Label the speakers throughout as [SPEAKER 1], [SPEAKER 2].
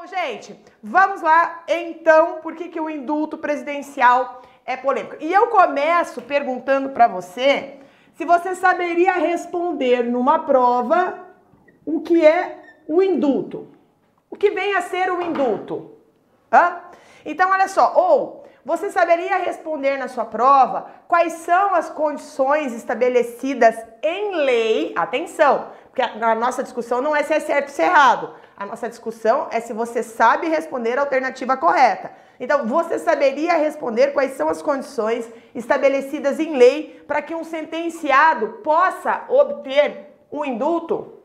[SPEAKER 1] Bom, gente, vamos lá então, por que, que o indulto presidencial é polêmico? E eu começo perguntando para você se você saberia responder numa prova o que é o indulto. O que vem a ser o indulto? Hã? Então, olha só, ou você saberia responder na sua prova quais são as condições estabelecidas em lei, atenção, porque a nossa discussão não é se é certo ou se é errado. A nossa discussão é se você sabe responder a alternativa correta. Então, você saberia responder quais são as condições estabelecidas em lei para que um sentenciado possa obter um indulto?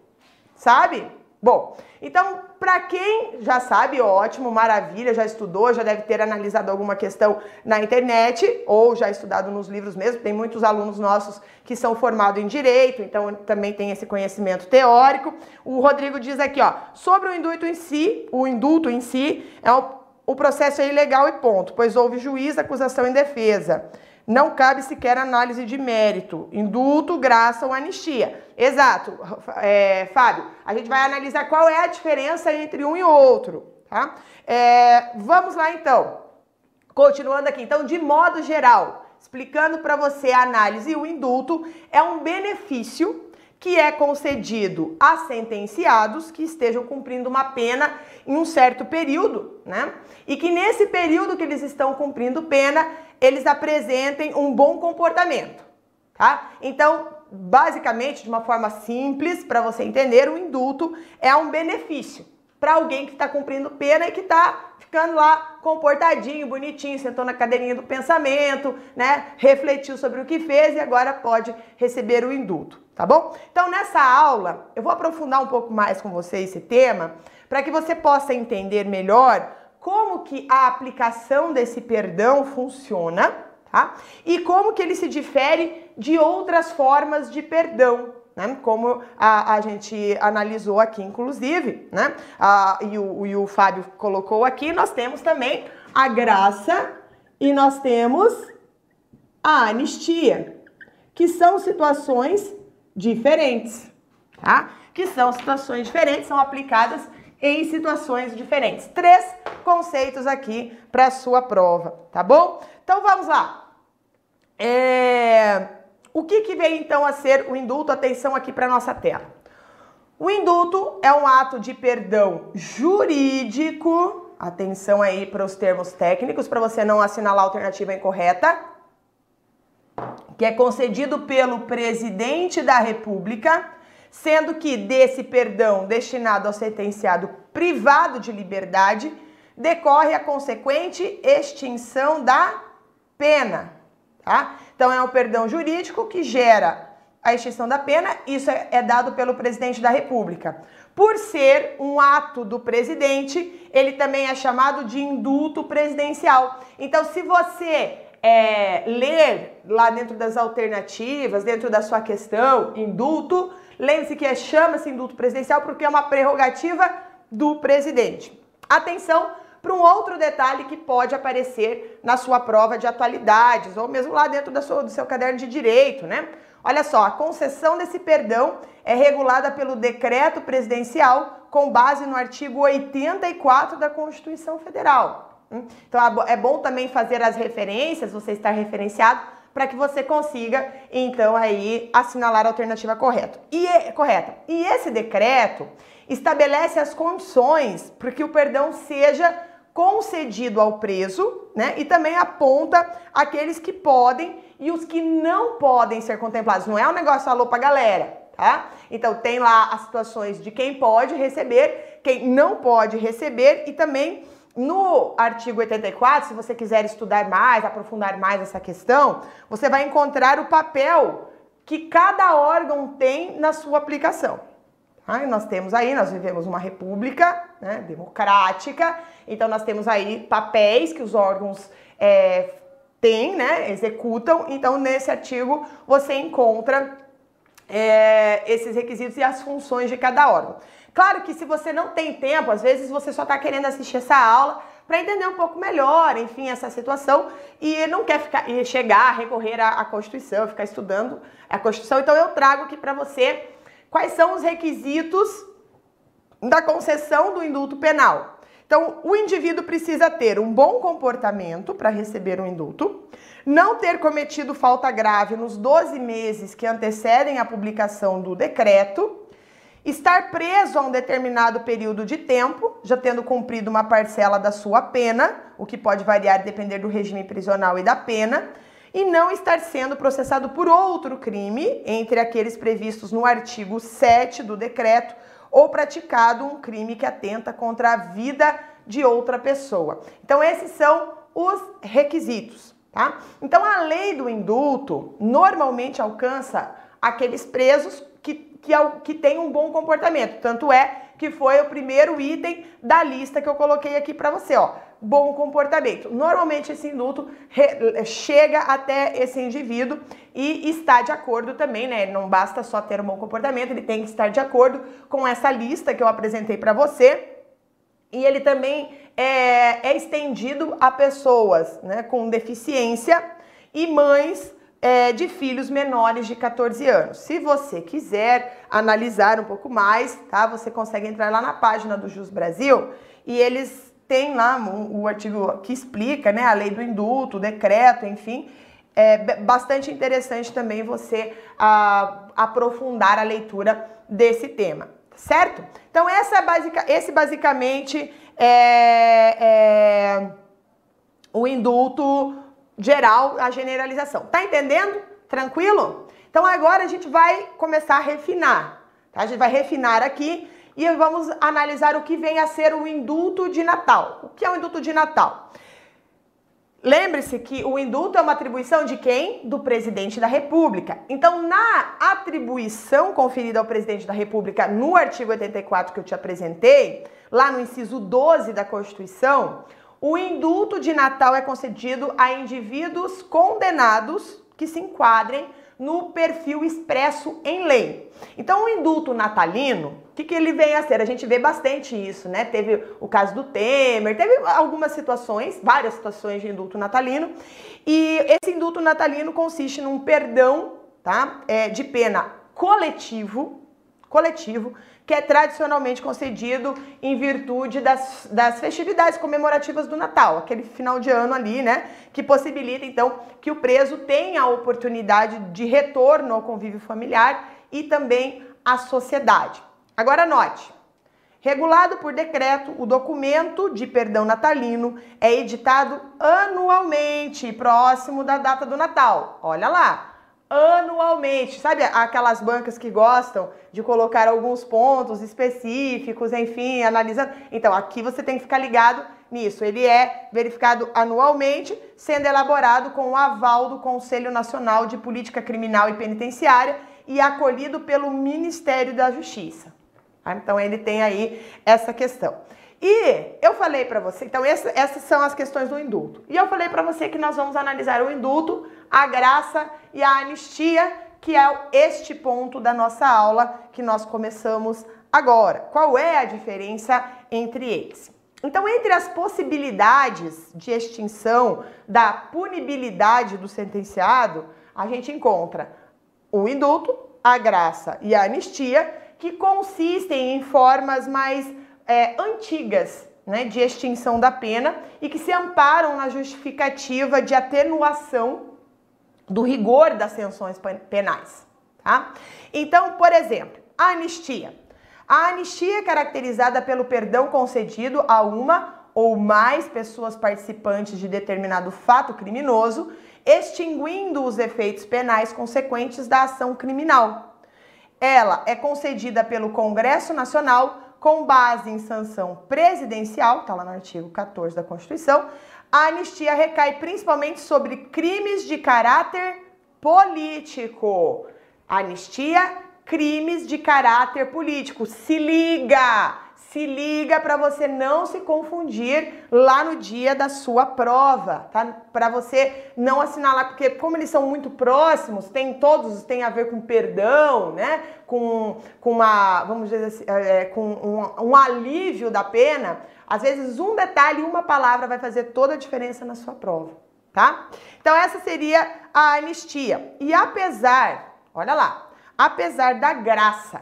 [SPEAKER 1] Sabe? Bom, então, para quem já sabe, ótimo, maravilha, já estudou, já deve ter analisado alguma questão na internet ou já estudado nos livros mesmo. Tem muitos alunos nossos que são formados em direito, então também tem esse conhecimento teórico. O Rodrigo diz aqui, ó, sobre o indulto em si, o indulto em si é o, o processo é ilegal e ponto, pois houve juiz, acusação e defesa. Não cabe sequer análise de mérito. Indulto, graça ou anistia. Exato, é, Fábio. A gente vai analisar qual é a diferença entre um e outro, tá? É, vamos lá então. Continuando aqui, então, de modo geral, explicando para você a análise, o indulto é um benefício que é concedido a sentenciados que estejam cumprindo uma pena em um certo período, né? E que nesse período que eles estão cumprindo pena, eles apresentem um bom comportamento, tá? Então, basicamente, de uma forma simples para você entender, o indulto é um benefício para alguém que está cumprindo pena e que está ficando lá comportadinho, bonitinho, sentou na cadeirinha do pensamento, né? Refletiu sobre o que fez e agora pode receber o indulto, tá bom? Então, nessa aula, eu vou aprofundar um pouco mais com você esse tema para que você possa entender melhor como que a aplicação desse perdão funciona, tá? E como que ele se difere de outras formas de perdão, né? Como a, a gente analisou aqui, inclusive, né? A, e, o, e o Fábio colocou aqui, nós temos também a graça e nós temos a anistia, que são situações diferentes, tá? Que são situações diferentes, são aplicadas em situações diferentes. Três conceitos aqui para a sua prova, tá bom? Então vamos lá. É... O que, que vem então a ser o indulto? Atenção aqui para nossa tela. O indulto é um ato de perdão jurídico. Atenção aí para os termos técnicos, para você não assinalar a alternativa incorreta. Que é concedido pelo presidente da República sendo que desse perdão destinado ao sentenciado privado de liberdade decorre a consequente extinção da pena, tá? Então é um perdão jurídico que gera a extinção da pena, isso é, é dado pelo presidente da República. Por ser um ato do presidente, ele também é chamado de indulto presidencial. Então, se você é, ler lá dentro das alternativas, dentro da sua questão, indulto, Lembre-se que é, chama-se indulto presidencial porque é uma prerrogativa do presidente. Atenção para um outro detalhe que pode aparecer na sua prova de atualidades ou mesmo lá dentro sua, do seu caderno de direito, né? Olha só, a concessão desse perdão é regulada pelo decreto presidencial com base no artigo 84 da Constituição Federal. Hum? Então é bom também fazer as referências, você está referenciado para que você consiga, então, aí assinalar a alternativa correta. E, correta. E esse decreto estabelece as condições para que o perdão seja concedido ao preso, né? E também aponta aqueles que podem e os que não podem ser contemplados. Não é um negócio alô pra galera, tá? Então tem lá as situações de quem pode receber, quem não pode receber e também no artigo 84, se você quiser estudar mais, aprofundar mais essa questão, você vai encontrar o papel que cada órgão tem na sua aplicação. Nós temos aí, nós vivemos uma república né, democrática, então nós temos aí papéis que os órgãos é, têm, né, executam. Então, nesse artigo você encontra é, esses requisitos e as funções de cada órgão. Claro que se você não tem tempo, às vezes você só está querendo assistir essa aula para entender um pouco melhor, enfim, essa situação e não quer ficar e chegar recorrer à, à Constituição, ficar estudando a Constituição. Então eu trago aqui para você quais são os requisitos da concessão do indulto penal. Então, o indivíduo precisa ter um bom comportamento para receber um indulto, não ter cometido falta grave nos 12 meses que antecedem a publicação do decreto, estar preso a um determinado período de tempo, já tendo cumprido uma parcela da sua pena, o que pode variar depender do regime prisional e da pena, e não estar sendo processado por outro crime, entre aqueles previstos no artigo 7 do decreto, ou praticado um crime que atenta contra a vida de outra pessoa. Então, esses são os requisitos, tá? Então, a lei do indulto normalmente alcança aqueles presos que, que, que têm um bom comportamento. Tanto é que foi o primeiro item da lista que eu coloquei aqui para você, ó. Bom comportamento. Normalmente esse indulto re, chega até esse indivíduo e está de acordo também, né? Não basta só ter um bom comportamento, ele tem que estar de acordo com essa lista que eu apresentei para você. E ele também é, é estendido a pessoas né, com deficiência e mães é, de filhos menores de 14 anos. Se você quiser analisar um pouco mais, tá? Você consegue entrar lá na página do Jus Brasil e eles têm lá o artigo que explica, né, a lei do indulto, o decreto, enfim. É bastante interessante também você a, aprofundar a leitura desse tema, certo? Então essa é basic, esse basicamente é, é o indulto geral, a generalização. Tá entendendo? Tranquilo? Então agora a gente vai começar a refinar. Tá? A gente vai refinar aqui e vamos analisar o que vem a ser o indulto de Natal. O que é o indulto de Natal? Lembre-se que o indulto é uma atribuição de quem? Do presidente da República. Então, na atribuição conferida ao presidente da República no artigo 84 que eu te apresentei, lá no inciso 12 da Constituição, o indulto de Natal é concedido a indivíduos condenados que se enquadrem no perfil expresso em lei. Então, o indulto natalino, o que, que ele vem a ser? A gente vê bastante isso, né? Teve o caso do Temer, teve algumas situações, várias situações de indulto natalino, e esse indulto natalino consiste num perdão, tá? É, de pena coletivo, coletivo, que é tradicionalmente concedido em virtude das, das festividades comemorativas do Natal, aquele final de ano ali, né? Que possibilita, então, que o preso tenha a oportunidade de retorno ao convívio familiar e também à sociedade. Agora, note. Regulado por decreto, o documento de perdão natalino é editado anualmente, próximo da data do Natal. Olha lá, anualmente. Sabe aquelas bancas que gostam de colocar alguns pontos específicos, enfim, analisando? Então, aqui você tem que ficar ligado nisso. Ele é verificado anualmente, sendo elaborado com o aval do Conselho Nacional de Política Criminal e Penitenciária e acolhido pelo Ministério da Justiça. Tá? Então, ele tem aí essa questão. E eu falei para você, então essa, essas são as questões do indulto. E eu falei para você que nós vamos analisar o indulto, a graça e a anistia, que é este ponto da nossa aula que nós começamos agora. Qual é a diferença entre eles? Então, entre as possibilidades de extinção da punibilidade do sentenciado, a gente encontra o indulto, a graça e a anistia, que consistem em formas mais é, antigas né, de extinção da pena e que se amparam na justificativa de atenuação do rigor das sanções penais. Tá? Então, por exemplo, a anistia. A anistia é caracterizada pelo perdão concedido a uma ou mais pessoas participantes de determinado fato criminoso, extinguindo os efeitos penais consequentes da ação criminal. Ela é concedida pelo Congresso Nacional com base em sanção presidencial, está lá no artigo 14 da Constituição, a anistia recai principalmente sobre crimes de caráter político. Anistia, crimes de caráter político. Se liga! Se liga para você não se confundir lá no dia da sua prova, tá? Para você não assinalar, porque como eles são muito próximos, tem todos tem a ver com perdão, né? Com, com uma, vamos dizer assim, é, com um, um alívio da pena. Às vezes um detalhe, uma palavra vai fazer toda a diferença na sua prova, tá? Então essa seria a anistia. E apesar, olha lá, apesar da graça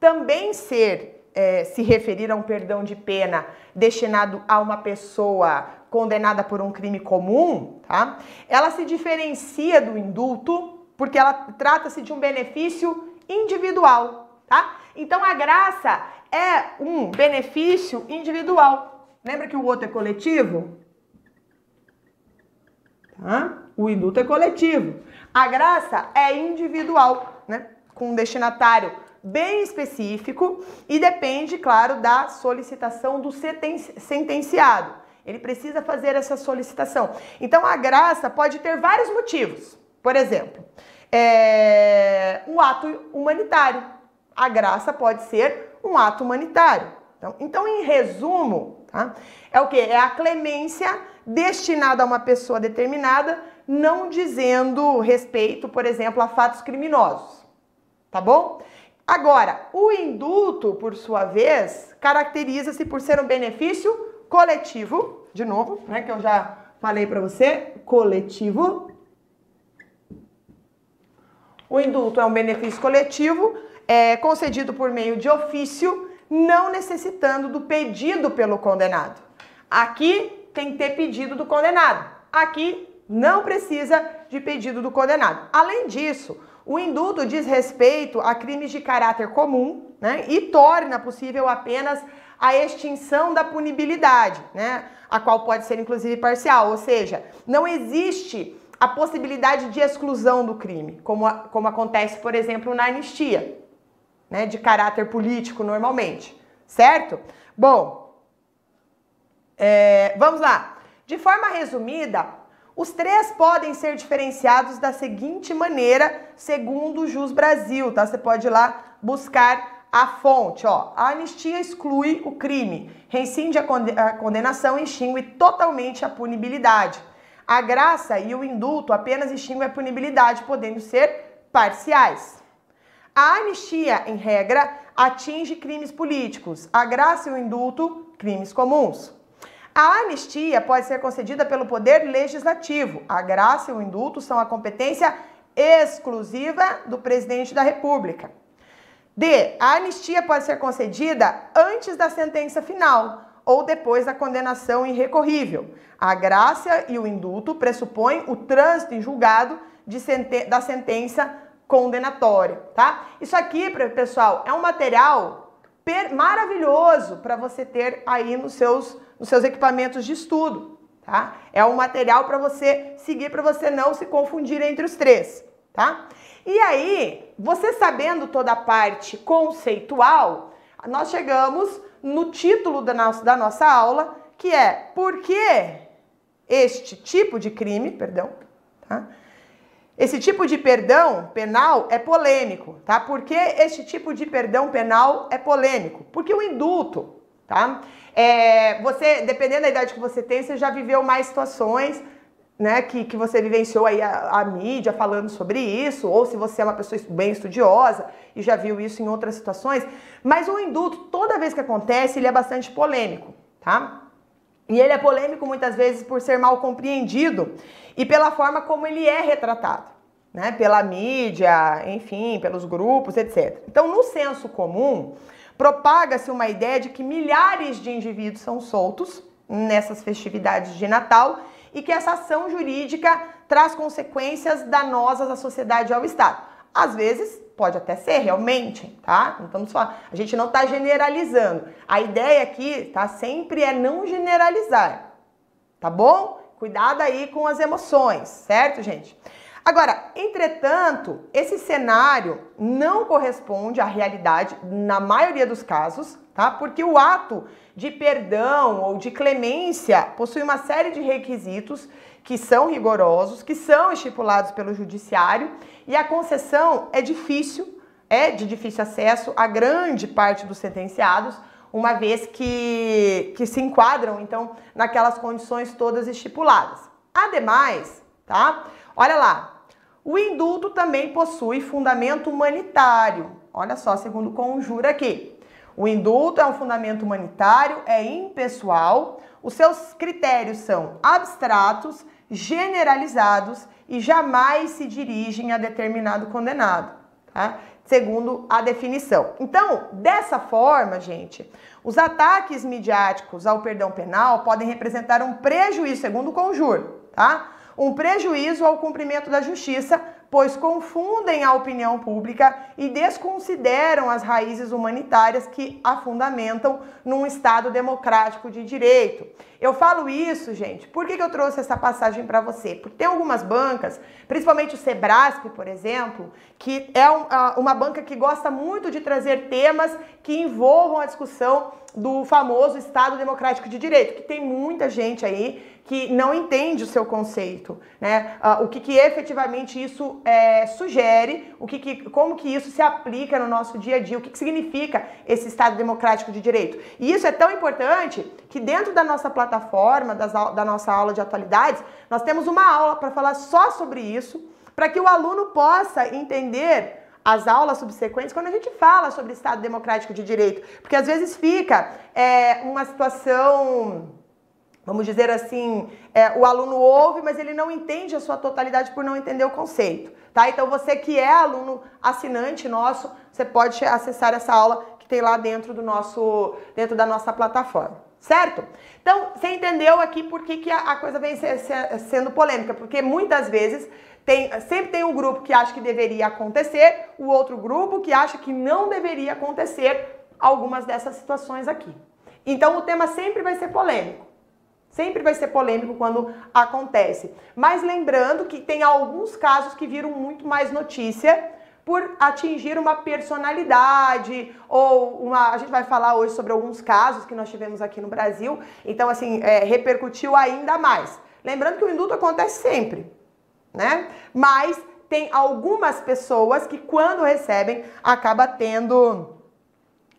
[SPEAKER 1] também ser é, se referir a um perdão de pena destinado a uma pessoa condenada por um crime comum, tá? Ela se diferencia do indulto porque ela trata-se de um benefício individual, tá? Então a graça é um benefício individual. Lembra que o outro é coletivo? Tá? O indulto é coletivo. A graça é individual, né? Com um destinatário bem específico e depende, claro, da solicitação do sentenciado. Ele precisa fazer essa solicitação. Então, a graça pode ter vários motivos. Por exemplo, é um ato humanitário. A graça pode ser um ato humanitário. Então, então em resumo, tá? é o que? É a clemência destinada a uma pessoa determinada, não dizendo respeito, por exemplo, a fatos criminosos. Tá bom? Agora, o indulto, por sua vez, caracteriza-se por ser um benefício coletivo, de novo, né, que eu já falei para você, coletivo. O indulto é um benefício coletivo, é concedido por meio de ofício, não necessitando do pedido pelo condenado. Aqui tem que ter pedido do condenado. Aqui não precisa de pedido do condenado. Além disso, o indulto diz respeito a crimes de caráter comum né, e torna possível apenas a extinção da punibilidade, né, a qual pode ser inclusive parcial, ou seja, não existe a possibilidade de exclusão do crime, como, como acontece, por exemplo, na anistia, né, de caráter político normalmente, certo? Bom, é, vamos lá. De forma resumida, os três podem ser diferenciados da seguinte maneira, segundo o Jus Brasil, tá? Você pode ir lá buscar a fonte, ó. A anistia exclui o crime, rescinde a condenação e extingue totalmente a punibilidade. A graça e o indulto apenas extinguem a punibilidade, podendo ser parciais. A anistia, em regra, atinge crimes políticos. A graça e o indulto, crimes comuns. A anistia pode ser concedida pelo Poder Legislativo. A graça e o indulto são a competência exclusiva do presidente da República. D. A anistia pode ser concedida antes da sentença final ou depois da condenação irrecorrível. A graça e o indulto pressupõem o trânsito em julgado da sentença condenatória, tá? Isso aqui, pessoal, é um material maravilhoso para você ter aí nos seus nos seus equipamentos de estudo, tá? É um material para você seguir, para você não se confundir entre os três, tá? E aí, você sabendo toda a parte conceitual, nós chegamos no título da nossa, da nossa aula, que é por que este tipo de crime, perdão, tá? Esse tipo de perdão penal é polêmico, tá? Por que este tipo de perdão penal é polêmico? Porque o indulto, tá? É, você, dependendo da idade que você tem, você já viveu mais situações, né, que, que você vivenciou aí a, a mídia falando sobre isso, ou se você é uma pessoa bem estudiosa e já viu isso em outras situações. Mas o indulto, toda vez que acontece, ele é bastante polêmico, tá? E ele é polêmico muitas vezes por ser mal compreendido e pela forma como ele é retratado, né? Pela mídia, enfim, pelos grupos, etc. Então, no senso comum, Propaga-se uma ideia de que milhares de indivíduos são soltos nessas festividades de Natal e que essa ação jurídica traz consequências danosas à sociedade e ao Estado. Às vezes, pode até ser realmente, tá? Não estamos a gente não está generalizando. A ideia aqui, tá, sempre é não generalizar, tá bom? Cuidado aí com as emoções, certo, gente? Agora, entretanto, esse cenário não corresponde à realidade na maioria dos casos, tá? Porque o ato de perdão ou de clemência possui uma série de requisitos que são rigorosos, que são estipulados pelo judiciário, e a concessão é difícil, é de difícil acesso a grande parte dos sentenciados, uma vez que, que se enquadram, então, naquelas condições todas estipuladas. Ademais, tá? Olha lá, o indulto também possui fundamento humanitário. Olha só, segundo conjura aqui. O indulto é um fundamento humanitário, é impessoal, os seus critérios são abstratos, generalizados e jamais se dirigem a determinado condenado. Tá? segundo a definição. Então, dessa forma, gente, os ataques midiáticos ao perdão penal podem representar um prejuízo, segundo o Conjur, tá? Um prejuízo ao cumprimento da justiça pois confundem a opinião pública e desconsideram as raízes humanitárias que a fundamentam num Estado democrático de direito. Eu falo isso, gente, por que, que eu trouxe essa passagem para você? Porque tem algumas bancas, principalmente o Sebrasp, por exemplo, que é uma banca que gosta muito de trazer temas que envolvam a discussão do famoso Estado Democrático de Direito, que tem muita gente aí que não entende o seu conceito, né? Uh, o que, que efetivamente isso é, sugere, o que, que, como que isso se aplica no nosso dia a dia, o que, que significa esse Estado Democrático de Direito. E isso é tão importante que dentro da nossa plataforma, das, da nossa aula de atualidades, nós temos uma aula para falar só sobre isso, para que o aluno possa entender as aulas subsequentes quando a gente fala sobre Estado Democrático de Direito, porque às vezes fica é, uma situação vamos dizer assim, é, o aluno ouve, mas ele não entende a sua totalidade por não entender o conceito, tá? Então você que é aluno assinante nosso, você pode acessar essa aula que tem lá dentro do nosso, dentro da nossa plataforma, certo? Então você entendeu aqui por que, que a, coisa vem ser, ser, sendo polêmica, porque muitas vezes tem, sempre tem um grupo que acha que deveria acontecer, o outro grupo que acha que não deveria acontecer algumas dessas situações aqui. Então o tema sempre vai ser polêmico. Sempre vai ser polêmico quando acontece. Mas lembrando que tem alguns casos que viram muito mais notícia por atingir uma personalidade ou uma. A gente vai falar hoje sobre alguns casos que nós tivemos aqui no Brasil. Então, assim, é, repercutiu ainda mais. Lembrando que o indulto acontece sempre, né? Mas tem algumas pessoas que, quando recebem, acaba tendo.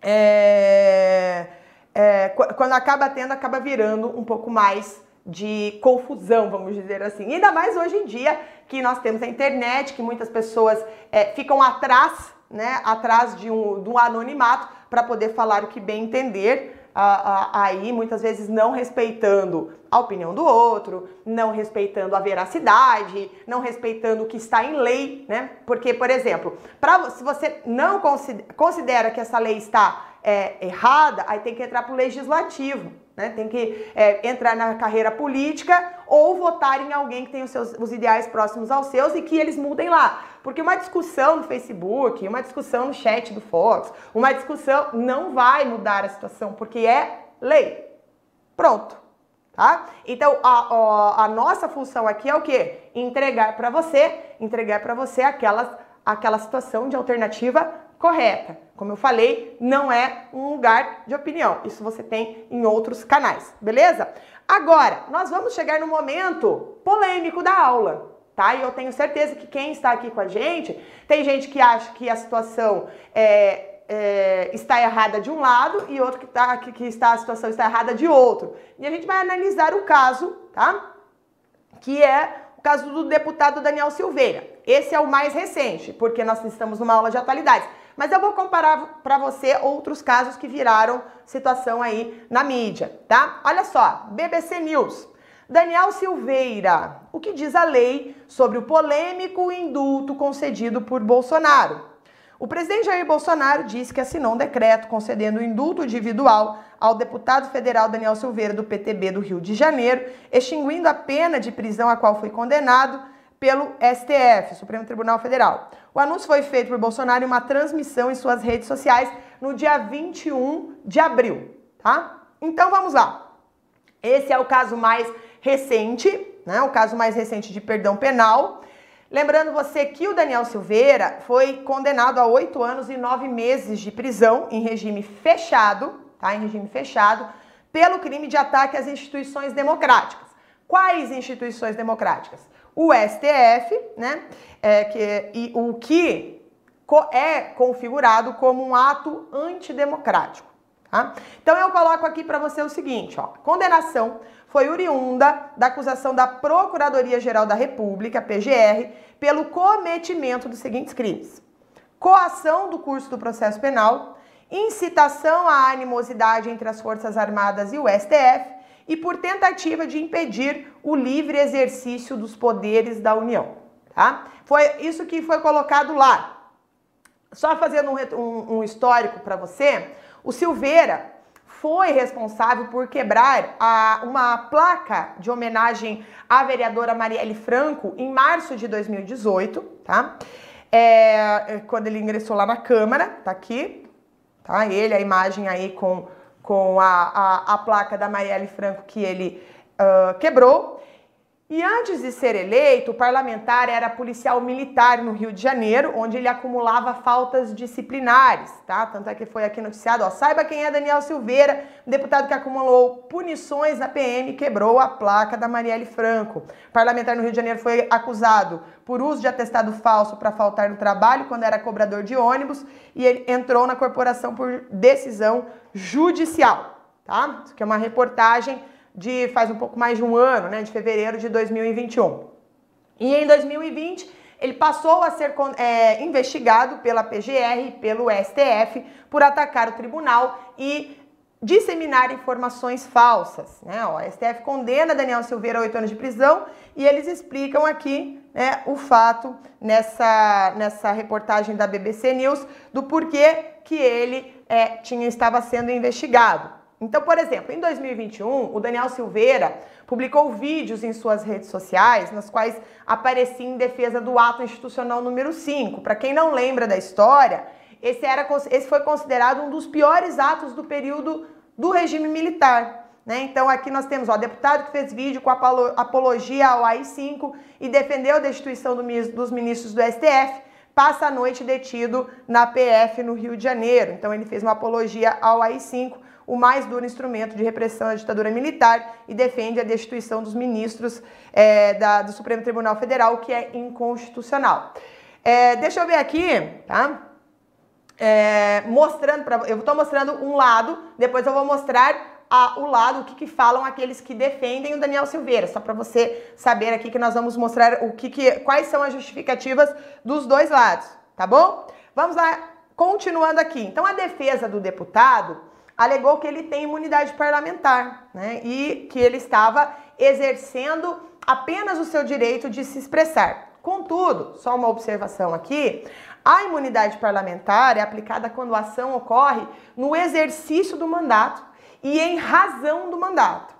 [SPEAKER 1] É, é, quando acaba tendo, acaba virando um pouco mais de confusão, vamos dizer assim. Ainda mais hoje em dia que nós temos a internet, que muitas pessoas é, ficam atrás, né, atrás de um, de um anonimato para poder falar o que bem entender. Aí muitas vezes não respeitando a opinião do outro, não respeitando a veracidade, não respeitando o que está em lei, né? Porque, por exemplo, pra, se você não considera que essa lei está é, errada, aí tem que entrar para o legislativo, né? Tem que é, entrar na carreira política ou votar em alguém que tem os, seus, os ideais próximos aos seus e que eles mudem lá. Porque uma discussão no Facebook, uma discussão no chat do Fox, uma discussão não vai mudar a situação, porque é lei. Pronto. Tá? Então, a, a, a nossa função aqui é o quê? Entregar para você, entregar para você aquelas, aquela situação de alternativa correta. Como eu falei, não é um lugar de opinião. Isso você tem em outros canais, beleza? Agora, nós vamos chegar no momento polêmico da aula, tá? E eu tenho certeza que quem está aqui com a gente, tem gente que acha que a situação é, é, está errada de um lado e outro que, tá, que, que está, a situação está errada de outro. E a gente vai analisar o caso, tá? Que é o caso do deputado Daniel Silveira. Esse é o mais recente, porque nós estamos numa aula de atualidades. Mas eu vou comparar para você outros casos que viraram situação aí na mídia, tá? Olha só, BBC News. Daniel Silveira, o que diz a lei sobre o polêmico indulto concedido por Bolsonaro? O presidente Jair Bolsonaro disse que assinou um decreto concedendo o indulto individual ao deputado federal Daniel Silveira do PTB do Rio de Janeiro, extinguindo a pena de prisão a qual foi condenado pelo STF, Supremo Tribunal Federal. O anúncio foi feito por Bolsonaro em uma transmissão em suas redes sociais no dia 21 de abril, tá? Então vamos lá. Esse é o caso mais recente, né? O caso mais recente de perdão penal. Lembrando você que o Daniel Silveira foi condenado a oito anos e nove meses de prisão em regime fechado, tá? Em regime fechado, pelo crime de ataque às instituições democráticas. Quais instituições democráticas? O STF, né? É, que, e o que é configurado como um ato antidemocrático. Tá? Então eu coloco aqui para você o seguinte: ó, condenação foi oriunda da acusação da Procuradoria-Geral da República, PGR, pelo cometimento dos seguintes crimes: coação do curso do processo penal, incitação à animosidade entre as Forças Armadas e o STF e por tentativa de impedir o livre exercício dos poderes da União. Tá? Foi isso que foi colocado lá. Só fazendo um, um, um histórico para você, o Silveira foi responsável por quebrar a, uma placa de homenagem à vereadora Marielle Franco em março de 2018, tá? É, quando ele ingressou lá na Câmara, tá aqui, tá? Ele, a imagem aí com, com a, a, a placa da Marielle Franco que ele uh, quebrou. E antes de ser eleito, o parlamentar era policial militar no Rio de Janeiro, onde ele acumulava faltas disciplinares, tá? Tanto é que foi aqui noticiado, ó, saiba quem é Daniel Silveira, deputado que acumulou punições na PM quebrou a placa da Marielle Franco. O parlamentar no Rio de Janeiro foi acusado por uso de atestado falso para faltar no trabalho quando era cobrador de ônibus e ele entrou na corporação por decisão judicial, tá? Isso é uma reportagem de faz um pouco mais de um ano, né, de fevereiro de 2021. E em 2020 ele passou a ser é, investigado pela PGR, pelo STF, por atacar o tribunal e disseminar informações falsas. Né? O STF condena Daniel Silveira a oito anos de prisão e eles explicam aqui né, o fato nessa, nessa reportagem da BBC News do porquê que ele é, tinha, estava sendo investigado. Então, por exemplo, em 2021, o Daniel Silveira publicou vídeos em suas redes sociais nas quais aparecia em defesa do ato institucional número 5. Para quem não lembra da história, esse, era, esse foi considerado um dos piores atos do período do regime militar. Né? Então, aqui nós temos o deputado que fez vídeo com apologia ao AI-5 e defendeu a destituição do, dos ministros do STF, passa a noite detido na PF no Rio de Janeiro. Então, ele fez uma apologia ao AI-5 o mais duro instrumento de repressão à ditadura militar e defende a destituição dos ministros é, da, do Supremo Tribunal Federal, que é inconstitucional. É, deixa eu ver aqui, tá? É, mostrando para eu estou mostrando um lado, depois eu vou mostrar a, o lado, o que, que falam aqueles que defendem o Daniel Silveira, só para você saber aqui que nós vamos mostrar o que, que quais são as justificativas dos dois lados, tá bom? Vamos lá, continuando aqui. Então a defesa do deputado alegou que ele tem imunidade parlamentar, né? E que ele estava exercendo apenas o seu direito de se expressar. Contudo, só uma observação aqui, a imunidade parlamentar é aplicada quando a ação ocorre no exercício do mandato e em razão do mandato.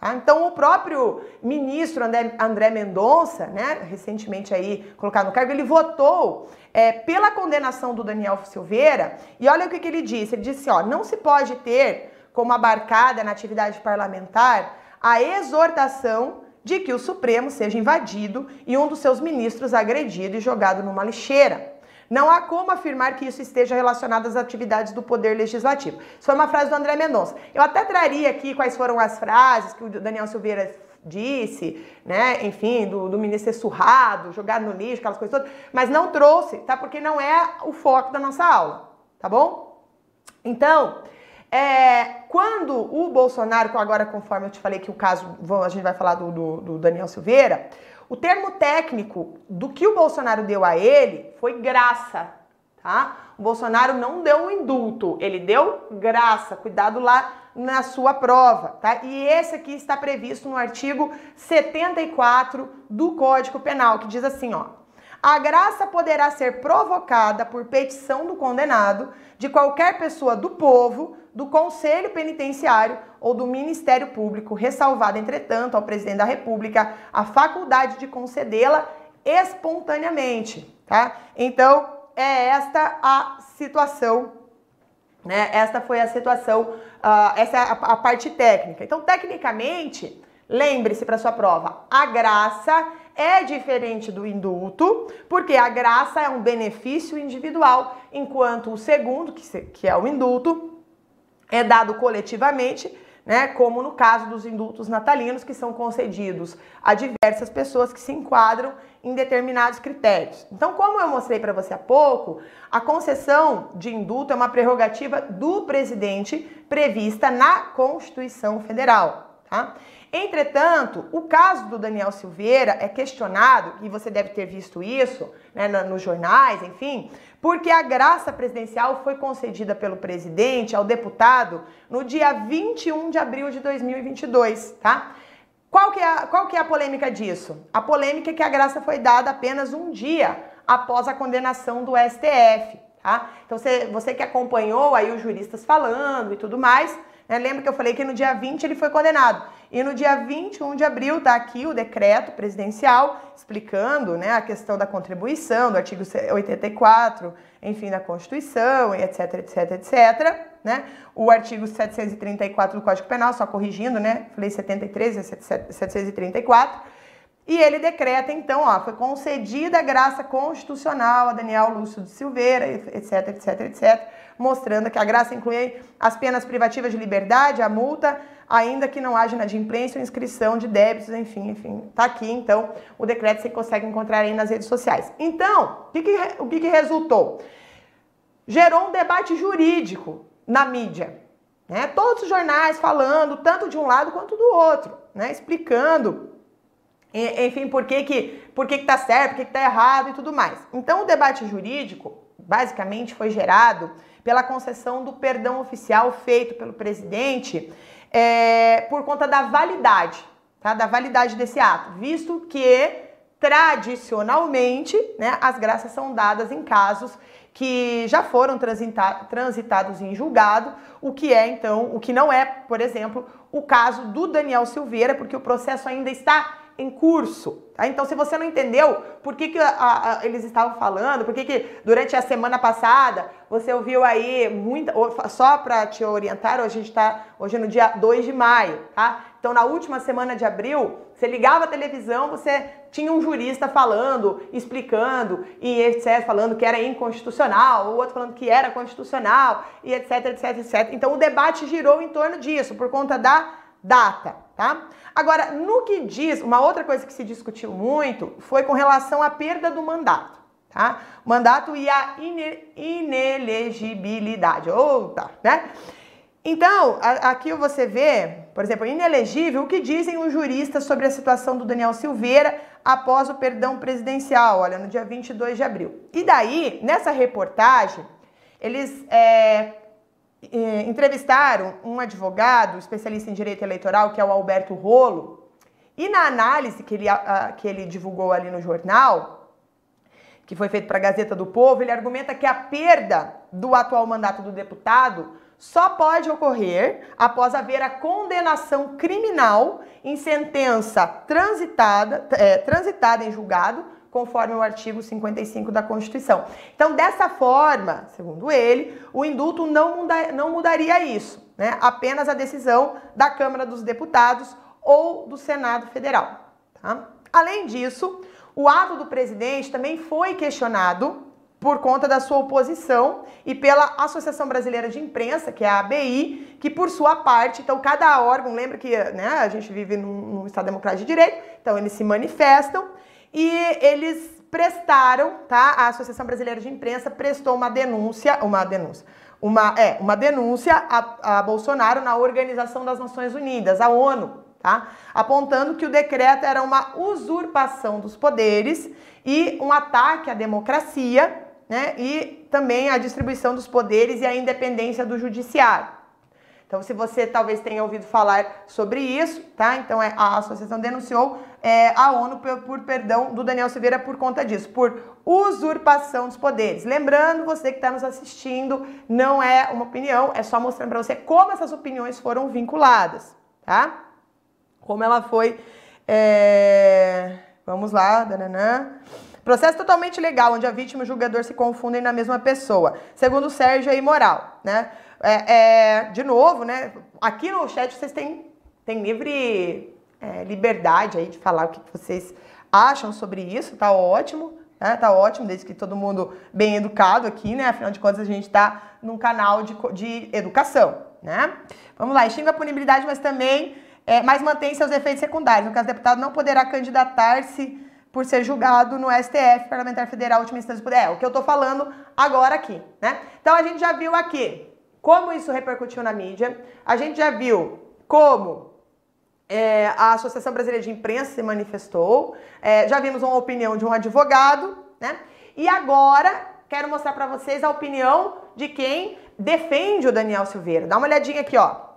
[SPEAKER 1] Tá? Então, o próprio ministro André, André Mendonça, né, recentemente aí colocado no cargo, ele votou é, pela condenação do Daniel Silveira e olha o que, que ele disse. Ele disse, ó, não se pode ter como abarcada na atividade parlamentar a exortação de que o Supremo seja invadido e um dos seus ministros agredido e jogado numa lixeira. Não há como afirmar que isso esteja relacionado às atividades do Poder Legislativo. Isso foi uma frase do André Mendonça. Eu até traria aqui quais foram as frases que o Daniel Silveira disse, né? Enfim, do, do ministro ser surrado, jogado no lixo, aquelas coisas todas, mas não trouxe, tá? Porque não é o foco da nossa aula, tá bom? Então, é, quando o Bolsonaro, agora conforme eu te falei que o caso, a gente vai falar do, do, do Daniel Silveira, o termo técnico do que o Bolsonaro deu a ele foi graça, tá? O Bolsonaro não deu um indulto, ele deu graça. Cuidado lá na sua prova, tá? E esse aqui está previsto no artigo 74 do Código Penal, que diz assim, ó: a graça poderá ser provocada por petição do condenado, de qualquer pessoa do povo, do Conselho Penitenciário ou do Ministério Público, ressalvada, entretanto, ao presidente da República a faculdade de concedê-la espontaneamente, tá? Então, é esta a situação, né? Esta foi a situação, uh, essa é a, a parte técnica. Então, tecnicamente, lembre-se para sua prova, a graça é diferente do indulto, porque a graça é um benefício individual, enquanto o segundo, que, que é o indulto, é dado coletivamente, né, como no caso dos indultos natalinos, que são concedidos a diversas pessoas que se enquadram em determinados critérios. Então, como eu mostrei para você há pouco, a concessão de indulto é uma prerrogativa do presidente prevista na Constituição Federal. Tá? Entretanto, o caso do Daniel Silveira é questionado, e você deve ter visto isso né, nos jornais, enfim, porque a graça presidencial foi concedida pelo presidente ao deputado no dia 21 de abril de 2022, tá? Qual que, é a, qual que é a polêmica disso? A polêmica é que a graça foi dada apenas um dia após a condenação do STF. tá? Então você, você que acompanhou aí os juristas falando e tudo mais, né? Lembra que eu falei que no dia 20 ele foi condenado. E no dia 21 de abril tá aqui o decreto presidencial explicando né, a questão da contribuição do artigo 84, enfim, da Constituição, etc, etc, etc. Né? O artigo 734 do Código Penal, só corrigindo, né? Falei 73, é 734 e ele decreta, então, ó, foi concedida a graça constitucional a Daniel Lúcio de Silveira, etc, etc, etc, mostrando que a graça inclui as penas privativas de liberdade, a multa, ainda que não haja inadimplência ou inscrição de débitos, enfim, enfim. Tá aqui, então, o decreto você consegue encontrar aí nas redes sociais. Então, o que, que, o que, que resultou? Gerou um debate jurídico na mídia. Né? Todos os jornais falando, tanto de um lado quanto do outro, né? explicando enfim, por que que, por que, que tá certo, por que, que tá errado e tudo mais. Então, o debate jurídico, basicamente, foi gerado pela concessão do perdão oficial feito pelo presidente é, por conta da validade, tá? Da validade desse ato, visto que tradicionalmente, né, as graças são dadas em casos que já foram transita transitados em julgado, o que é então, o que não é, por exemplo, o caso do Daniel Silveira, porque o processo ainda está em curso. Tá? Então, se você não entendeu por que, que a, a, eles estavam falando, por que, que durante a semana passada você ouviu aí muita. Só para te orientar, hoje a gente está hoje é no dia 2 de maio, tá? Então, na última semana de abril, você ligava a televisão, você tinha um jurista falando, explicando e etc, falando que era inconstitucional, o outro falando que era constitucional e etc, etc, etc. Então, o debate girou em torno disso, por conta da data, tá? Agora, no que diz, uma outra coisa que se discutiu muito foi com relação à perda do mandato, tá? Mandato e a ine inelegibilidade, ou tá, né? Então, aqui você vê, por exemplo, inelegível, o que dizem os juristas sobre a situação do Daniel Silveira após o perdão presidencial, olha, no dia 22 de abril. E daí, nessa reportagem, eles é, eh, entrevistaram um advogado especialista em direito eleitoral, que é o Alberto Rolo, e na análise que ele, que ele divulgou ali no jornal, que foi feito para a Gazeta do Povo, ele argumenta que a perda do atual mandato do deputado só pode ocorrer após haver a condenação criminal em sentença transitada, é, transitada em julgado conforme o artigo 55 da Constituição. Então, dessa forma, segundo ele, o indulto não, muda, não mudaria isso, né? apenas a decisão da Câmara dos Deputados ou do Senado Federal. Tá? Além disso, o ato do presidente também foi questionado por conta da sua oposição e pela Associação Brasileira de Imprensa, que é a ABI, que por sua parte, então cada órgão, lembra que né, a gente vive num, num Estado democrático de direito, então eles se manifestam e eles prestaram, tá? A Associação Brasileira de Imprensa prestou uma denúncia, uma denúncia, uma, é, uma denúncia a, a Bolsonaro na Organização das Nações Unidas, a ONU, tá? Apontando que o decreto era uma usurpação dos poderes e um ataque à democracia, né? E também à distribuição dos poderes e à independência do judiciário. Então, se você talvez tenha ouvido falar sobre isso, tá? Então, é, a associação denunciou é, a ONU por, por, perdão do Daniel Silveira por conta disso, por usurpação dos poderes. Lembrando, você que está nos assistindo, não é uma opinião, é só mostrando para você como essas opiniões foram vinculadas, tá? Como ela foi. É... Vamos lá, dananã. Processo totalmente legal, onde a vítima e o julgador se confundem na mesma pessoa. Segundo o Sérgio, é imoral, né? É, é, de novo, né? Aqui no chat vocês têm, têm livre é, liberdade aí de falar o que vocês acham sobre isso, tá ótimo. Né? Tá ótimo, desde que todo mundo bem educado aqui, né? Afinal de contas, a gente tá num canal de, de educação, né? Vamos lá, extingue a punibilidade, mas também, é, mas mantém seus efeitos secundários. No caso, o deputado não poderá candidatar-se por ser julgado no STF, Parlamentar Federal, última instância. É o que eu tô falando agora aqui, né? Então a gente já viu aqui como isso repercutiu na mídia, a gente já viu como é, a Associação Brasileira de Imprensa se manifestou, é, já vimos uma opinião de um advogado, né? E agora quero mostrar para vocês a opinião de quem defende o Daniel Silveira. Dá uma olhadinha aqui, ó.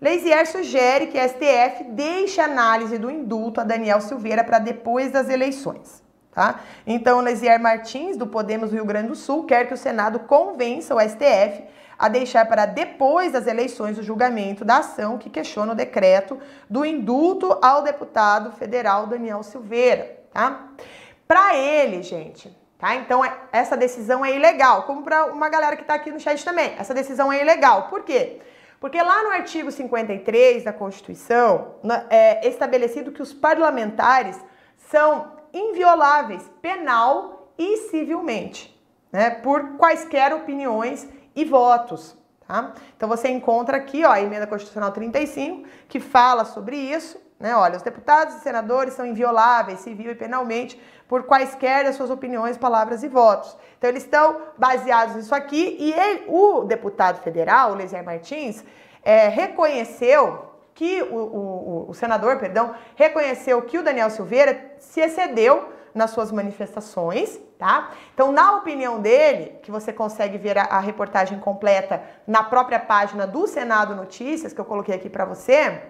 [SPEAKER 1] Leisier sugere que a STF deixe a análise do indulto a Daniel Silveira para depois das eleições. Tá? Então, Lesier Martins, do Podemos Rio Grande do Sul, quer que o Senado convença o STF a deixar para depois das eleições o julgamento da ação que questiona o decreto do indulto ao deputado federal Daniel Silveira. Tá? Para ele, gente, tá? Então, é, essa decisão é ilegal, como para uma galera que está aqui no chat também. Essa decisão é ilegal. Por quê? Porque lá no artigo 53 da Constituição é estabelecido que os parlamentares são invioláveis penal e civilmente, né, por quaisquer opiniões e votos. Tá? Então você encontra aqui ó, a emenda constitucional 35 que fala sobre isso. Né? Olha, os deputados e senadores são invioláveis civil e penalmente por quaisquer das suas opiniões, palavras e votos. Então eles estão baseados nisso aqui e ele, o deputado federal, o Lesier Martins, é, reconheceu que o, o, o, senador, perdão, reconheceu que o Daniel Silveira se excedeu nas suas manifestações, tá? Então, na opinião dele, que você consegue ver a, a reportagem completa na própria página do Senado Notícias, que eu coloquei aqui para você,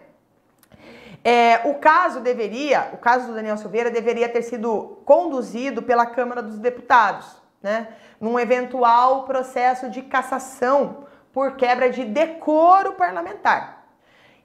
[SPEAKER 1] é, o caso deveria, o caso do Daniel Silveira deveria ter sido conduzido pela Câmara dos Deputados, né? Num eventual processo de cassação por quebra de decoro parlamentar.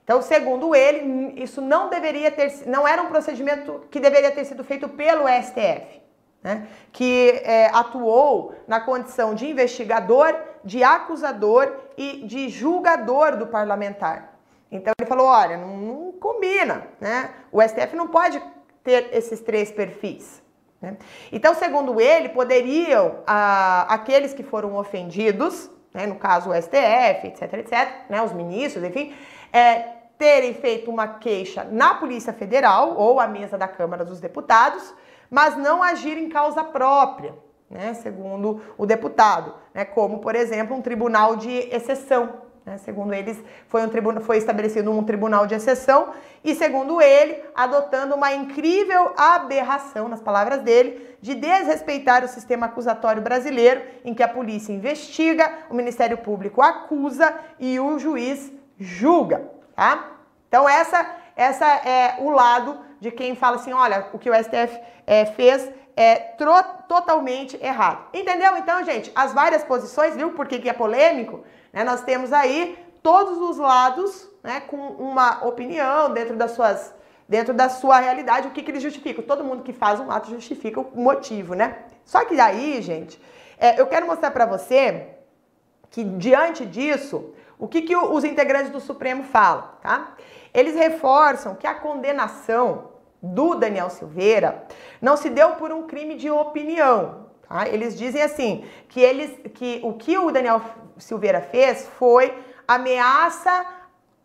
[SPEAKER 1] Então, segundo ele, isso não deveria ter, não era um procedimento que deveria ter sido feito pelo STF, né? que é, atuou na condição de investigador, de acusador e de julgador do parlamentar. Então ele falou, olha, não, não combina, né? O STF não pode ter esses três perfis. Né? Então, segundo ele, poderiam aqueles que foram ofendidos, né, no caso o STF, etc, etc, né, os ministros, enfim, é, terem feito uma queixa na Polícia Federal ou à mesa da Câmara dos Deputados, mas não agir em causa própria, né, segundo o deputado, né, como, por exemplo, um tribunal de exceção. Né, segundo eles, foi, um tribunal, foi estabelecido um tribunal de exceção e, segundo ele, adotando uma incrível aberração, nas palavras dele, de desrespeitar o sistema acusatório brasileiro, em que a polícia investiga, o Ministério Público acusa e o juiz julga tá? Então essa, essa é o lado de quem fala assim, olha, o que o STF é, fez é totalmente errado. Entendeu? Então, gente, as várias posições, viu por que, que é polêmico? Né? Nós temos aí todos os lados né, com uma opinião dentro das suas dentro da sua realidade, o que, que eles justificam. Todo mundo que faz um ato justifica o motivo, né? Só que daí, gente, é, eu quero mostrar para você que diante disso, o que, que os integrantes do Supremo falam, tá? Eles reforçam que a condenação do Daniel Silveira não se deu por um crime de opinião, tá? Eles dizem assim, que, eles, que o que o Daniel Silveira fez foi ameaça,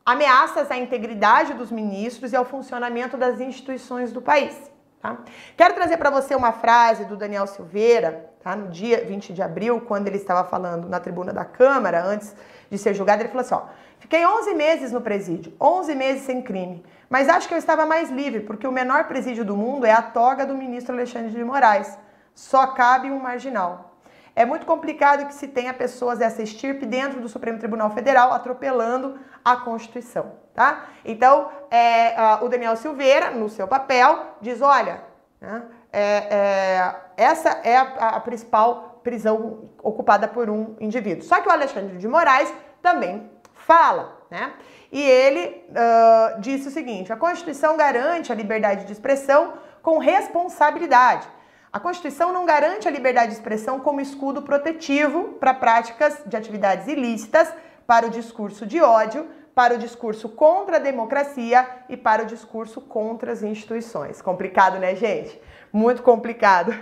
[SPEAKER 1] ameaças à integridade dos ministros e ao funcionamento das instituições do país. Tá? Quero trazer para você uma frase do Daniel Silveira, tá? no dia 20 de abril, quando ele estava falando na tribuna da Câmara, antes de ser julgado, ele falou assim: ó, fiquei 11 meses no presídio, 11 meses sem crime, mas acho que eu estava mais livre, porque o menor presídio do mundo é a toga do ministro Alexandre de Moraes. Só cabe um marginal. É muito complicado que se tenha pessoas dessa estirpe dentro do Supremo Tribunal Federal atropelando a Constituição, tá? Então, é, o Daniel Silveira, no seu papel, diz, olha, né, é, é, essa é a, a principal prisão ocupada por um indivíduo. Só que o Alexandre de Moraes também fala, né? E ele uh, disse o seguinte: a Constituição garante a liberdade de expressão com responsabilidade. A Constituição não garante a liberdade de expressão como escudo protetivo para práticas de atividades ilícitas, para o discurso de ódio, para o discurso contra a democracia e para o discurso contra as instituições. Complicado, né, gente? Muito complicado.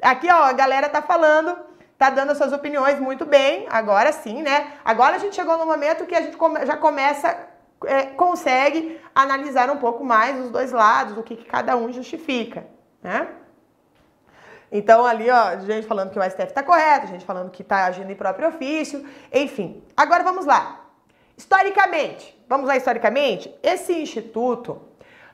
[SPEAKER 1] Aqui, ó, a galera tá falando, tá dando as suas opiniões muito bem, agora sim, né? Agora a gente chegou no momento que a gente já começa, é, consegue analisar um pouco mais os dois lados, o que, que cada um justifica, né? Então, ali, ó, gente falando que o STF está correto, gente falando que está agindo em próprio ofício, enfim. Agora vamos lá. Historicamente, vamos lá historicamente, esse instituto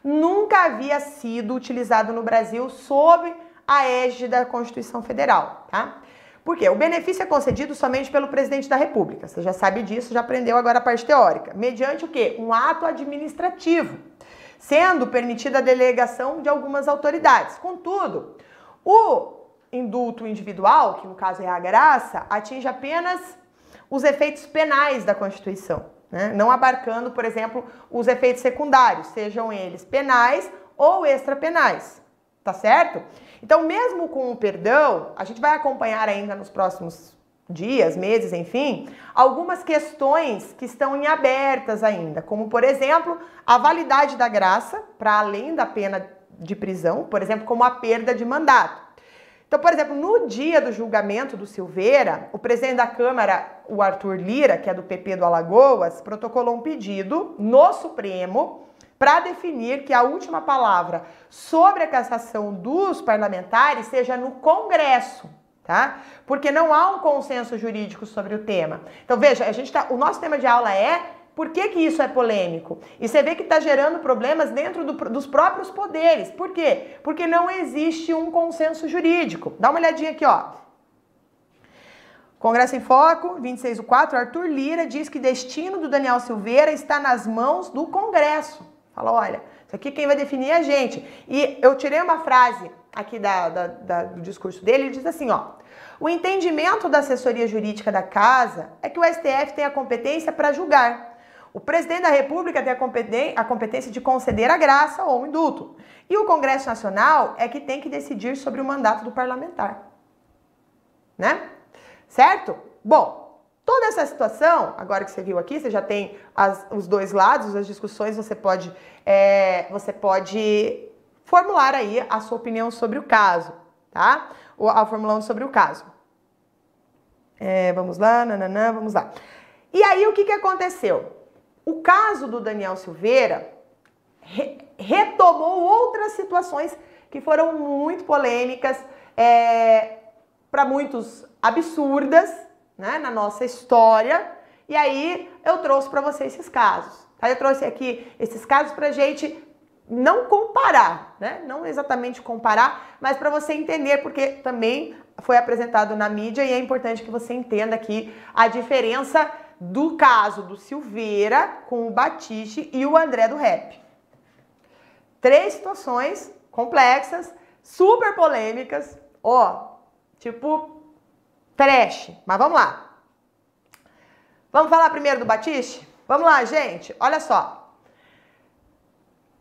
[SPEAKER 1] nunca havia sido utilizado no Brasil sob a égide da Constituição Federal, tá? Por quê? O benefício é concedido somente pelo presidente da República. Você já sabe disso, já aprendeu agora a parte teórica. Mediante o quê? Um ato administrativo, sendo permitida a delegação de algumas autoridades. Contudo, O indulto individual, que no caso é a graça, atinge apenas os efeitos penais da Constituição, né? não abarcando, por exemplo, os efeitos secundários, sejam eles penais ou extrapenais, tá certo? Então, mesmo com o perdão, a gente vai acompanhar ainda nos próximos dias, meses, enfim, algumas questões que estão em abertas ainda, como por exemplo, a validade da graça para além da pena de prisão, por exemplo, como a perda de mandato. Então, por exemplo, no dia do julgamento do Silveira, o presidente da Câmara, o Arthur Lira, que é do PP do Alagoas, protocolou um pedido no Supremo para definir que a última palavra sobre a cassação dos parlamentares seja no Congresso, tá? Porque não há um consenso jurídico sobre o tema. Então, veja, a gente tá, o nosso tema de aula é por que, que isso é polêmico? E você vê que está gerando problemas dentro do, dos próprios poderes. Por quê? Porque não existe um consenso jurídico. Dá uma olhadinha aqui, ó. Congresso em Foco, 26 do 4, Arthur Lira diz que destino do Daniel Silveira está nas mãos do Congresso. Fala, olha, isso aqui quem vai definir é a gente. E eu tirei uma frase aqui da, da, da, do discurso dele, ele diz assim, ó. O entendimento da assessoria jurídica da casa é que o STF tem a competência para julgar o presidente da República tem a competência de conceder a graça ou o indulto. E o Congresso Nacional é que tem que decidir sobre o mandato do parlamentar. Né? Certo? Bom, toda essa situação, agora que você viu aqui, você já tem as, os dois lados, as discussões, você pode, é, você pode formular aí a sua opinião sobre o caso, tá? Ou a formulando sobre o caso. É, vamos lá, nananã, vamos lá. E aí, o que, que aconteceu? O caso do Daniel Silveira re retomou outras situações que foram muito polêmicas, é, para muitos absurdas, né, na nossa história. E aí eu trouxe para você esses casos. Tá? Eu trouxe aqui esses casos para gente não comparar, né? Não exatamente comparar, mas para você entender, porque também foi apresentado na mídia e é importante que você entenda aqui a diferença do caso do Silveira com o Batiste e o André do Rap. Três situações complexas, super polêmicas, ó, tipo trash. Mas vamos lá. Vamos falar primeiro do Batiste? Vamos lá, gente. Olha só.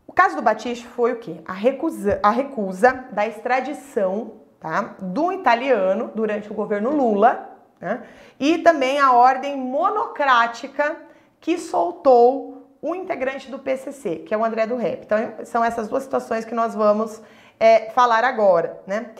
[SPEAKER 1] O caso do Batiste foi o quê? A recusa, a recusa da extradição tá, do italiano durante o governo Lula né? E também a ordem monocrática que soltou o integrante do PCC, que é o André do Rep. Então, são essas duas situações que nós vamos é, falar agora. Né?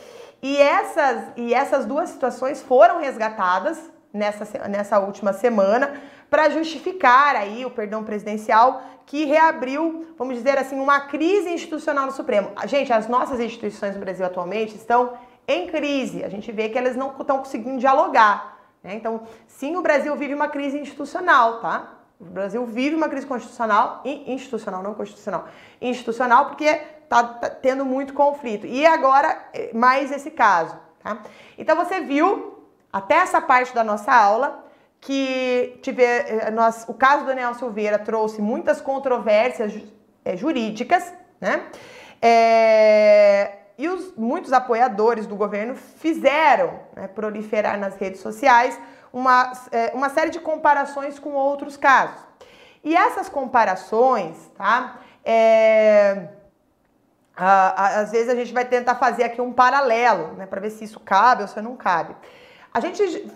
[SPEAKER 1] E, essas, e essas duas situações foram resgatadas nessa, nessa última semana para justificar aí o perdão presidencial que reabriu, vamos dizer assim, uma crise institucional no Supremo. Gente, as nossas instituições no Brasil atualmente estão em crise. A gente vê que elas não estão conseguindo dialogar. Né? Então, sim, o Brasil vive uma crise institucional, tá? O Brasil vive uma crise constitucional, institucional, não constitucional, institucional, porque está tá tendo muito conflito. E agora, eh, mais esse caso, tá? Então, você viu, até essa parte da nossa aula, que tiver, eh, nós, o caso do Daniel Silveira trouxe muitas controvérsias é, jurídicas, né? É, e os, muitos apoiadores do governo fizeram né, proliferar nas redes sociais uma, é, uma série de comparações com outros casos. E essas comparações, tá? É, às vezes a gente vai tentar fazer aqui um paralelo, né, para ver se isso cabe ou se não cabe. A gente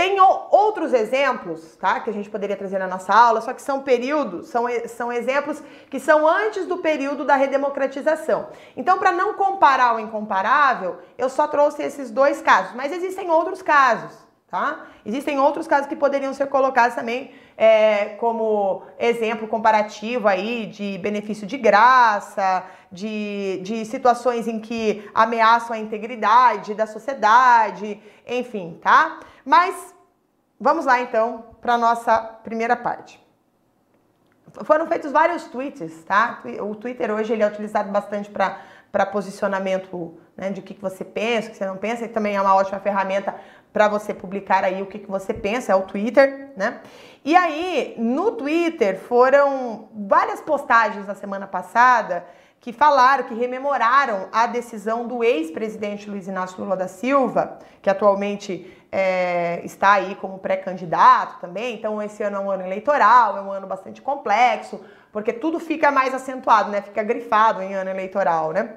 [SPEAKER 1] tem outros exemplos, tá? Que a gente poderia trazer na nossa aula, só que são períodos, são, são exemplos que são antes do período da redemocratização. Então, para não comparar o incomparável, eu só trouxe esses dois casos, mas existem outros casos, tá? Existem outros casos que poderiam ser colocados também é, como exemplo comparativo aí de benefício de graça, de, de situações em que ameaçam a integridade da sociedade, enfim, tá? Mas vamos lá então para nossa primeira parte. Foram feitos vários tweets, tá? O Twitter hoje ele é utilizado bastante para posicionamento né, de o que, que você pensa, o que você não pensa, e também é uma ótima ferramenta para você publicar aí o que, que você pensa, é o Twitter, né? E aí, no Twitter foram várias postagens na semana passada que falaram, que rememoraram a decisão do ex-presidente Luiz Inácio Lula da Silva, que atualmente é, está aí como pré-candidato também. Então, esse ano é um ano eleitoral, é um ano bastante complexo, porque tudo fica mais acentuado, né? Fica grifado em ano eleitoral, né?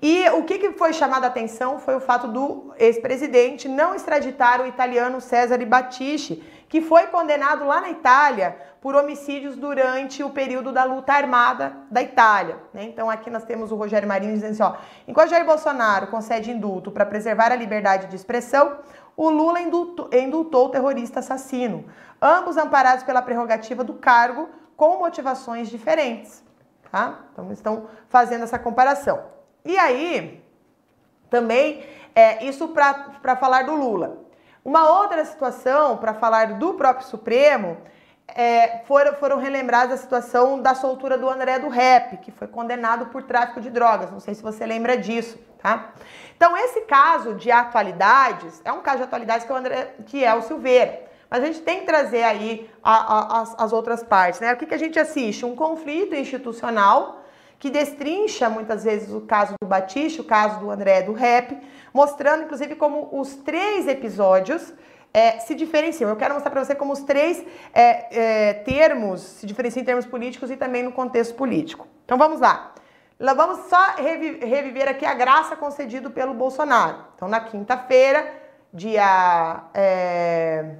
[SPEAKER 1] E o que, que foi chamado a atenção foi o fato do ex-presidente não extraditar o italiano Cesare Battisti, que foi condenado lá na Itália por homicídios durante o período da luta armada da Itália. Né? Então aqui nós temos o Rogério Marinho dizendo assim, ó, enquanto Jair Bolsonaro concede indulto para preservar a liberdade de expressão, o Lula indultou, indultou o terrorista assassino, ambos amparados pela prerrogativa do cargo com motivações diferentes. Tá? Então estão fazendo essa comparação. E aí, também, é, isso para falar do Lula. Uma outra situação, para falar do próprio Supremo, é, foram, foram relembradas a situação da soltura do André do Rap, que foi condenado por tráfico de drogas. Não sei se você lembra disso, tá? Então, esse caso de atualidades é um caso de atualidades que, é o André, que é o Silveira. Mas a gente tem que trazer aí a, a, as, as, outras partes, né? O que, que a gente assiste? Um conflito institucional que destrincha muitas vezes o caso do Batista, o caso do André do Rap, mostrando inclusive como os três episódios é, se diferenciam. Eu quero mostrar para você como os três é, é, termos se diferenciam em termos políticos e também no contexto político. Então vamos lá. Vamos só reviver aqui a graça concedida pelo Bolsonaro. Então, na quinta-feira, dia. É,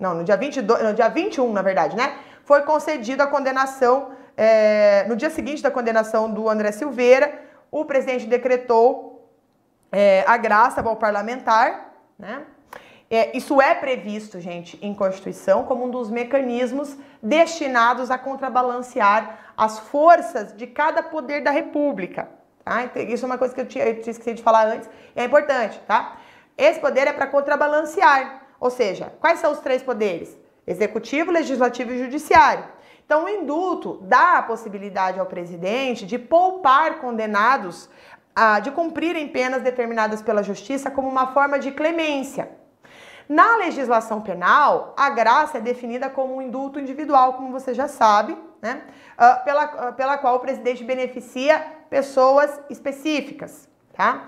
[SPEAKER 1] não, no dia, 22, no dia 21, na verdade, né? Foi concedida a condenação. É, no dia seguinte da condenação do André Silveira, o presidente decretou é, a graça ao parlamentar, né? É, isso é previsto, gente, em Constituição como um dos mecanismos destinados a contrabalancear as forças de cada poder da República. Tá? Então, isso é uma coisa que eu tinha, eu tinha esquecido de falar antes e é importante, tá? Esse poder é para contrabalancear, ou seja, quais são os três poderes? Executivo, Legislativo e Judiciário. Então, o indulto dá a possibilidade ao presidente de poupar condenados a, de cumprirem penas determinadas pela Justiça como uma forma de clemência. Na legislação penal, a graça é definida como um indulto individual, como você já sabe, né? Uh, pela, uh, pela qual o presidente beneficia pessoas específicas, tá?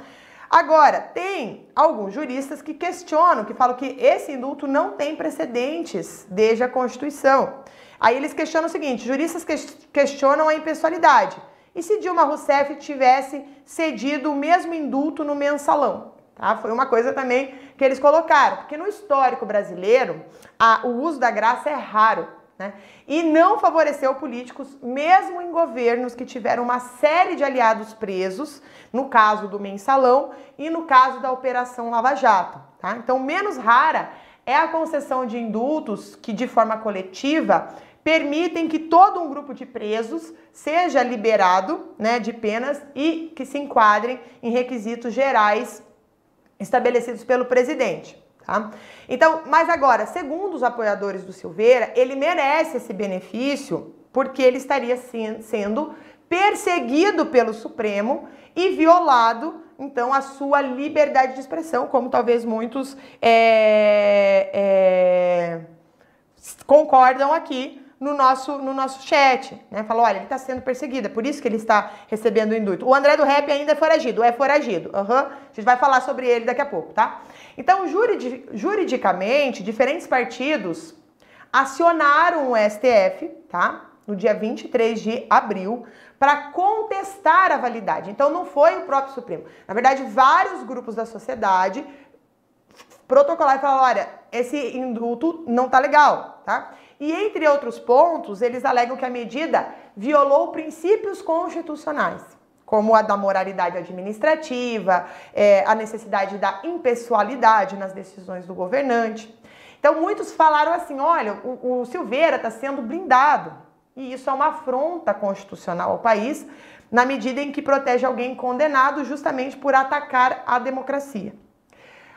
[SPEAKER 1] Agora, tem alguns juristas que questionam, que falam que esse indulto não tem precedentes desde a Constituição. Aí eles questionam o seguinte: juristas questionam a impessoalidade. E se Dilma Rousseff tivesse cedido o mesmo indulto no mensalão? Tá? Foi uma coisa também que eles colocaram, porque no histórico brasileiro a, o uso da graça é raro. Né? E não favoreceu políticos, mesmo em governos que tiveram uma série de aliados presos, no caso do mensalão e no caso da Operação Lava Jato. Tá? Então, menos rara é a concessão de indultos que, de forma coletiva, permitem que todo um grupo de presos seja liberado né, de penas e que se enquadrem em requisitos gerais estabelecidos pelo presidente. Tá? Então, mas agora, segundo os apoiadores do Silveira, ele merece esse benefício porque ele estaria sendo perseguido pelo Supremo e violado, então, a sua liberdade de expressão, como talvez muitos é, é, concordam aqui no nosso, no nosso chat, né? Falou, olha, ele está sendo perseguido, é por isso que ele está recebendo o indulto. O André do Rap ainda é foragido, é foragido. Uhum. A gente vai falar sobre ele daqui a pouco, tá? Então, juridicamente, diferentes partidos acionaram o STF, tá? No dia 23 de abril, para contestar a validade. Então, não foi o próprio Supremo. Na verdade, vários grupos da sociedade protocolaram e falaram: olha, esse indulto não tá legal, tá? E entre outros pontos, eles alegam que a medida violou princípios constitucionais, como a da moralidade administrativa, é, a necessidade da impessoalidade nas decisões do governante. Então, muitos falaram assim: olha, o, o Silveira está sendo blindado. E isso é uma afronta constitucional ao país, na medida em que protege alguém condenado justamente por atacar a democracia.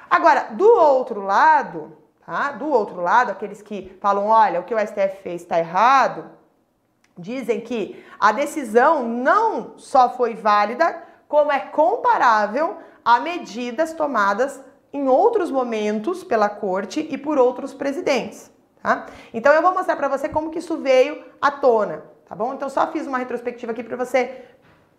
[SPEAKER 1] Agora, do outro lado, Tá? Do outro lado, aqueles que falam, olha, o que o STF fez está errado, dizem que a decisão não só foi válida, como é comparável a medidas tomadas em outros momentos pela corte e por outros presidentes. Tá? Então eu vou mostrar para você como que isso veio à tona, tá bom? Então só fiz uma retrospectiva aqui para você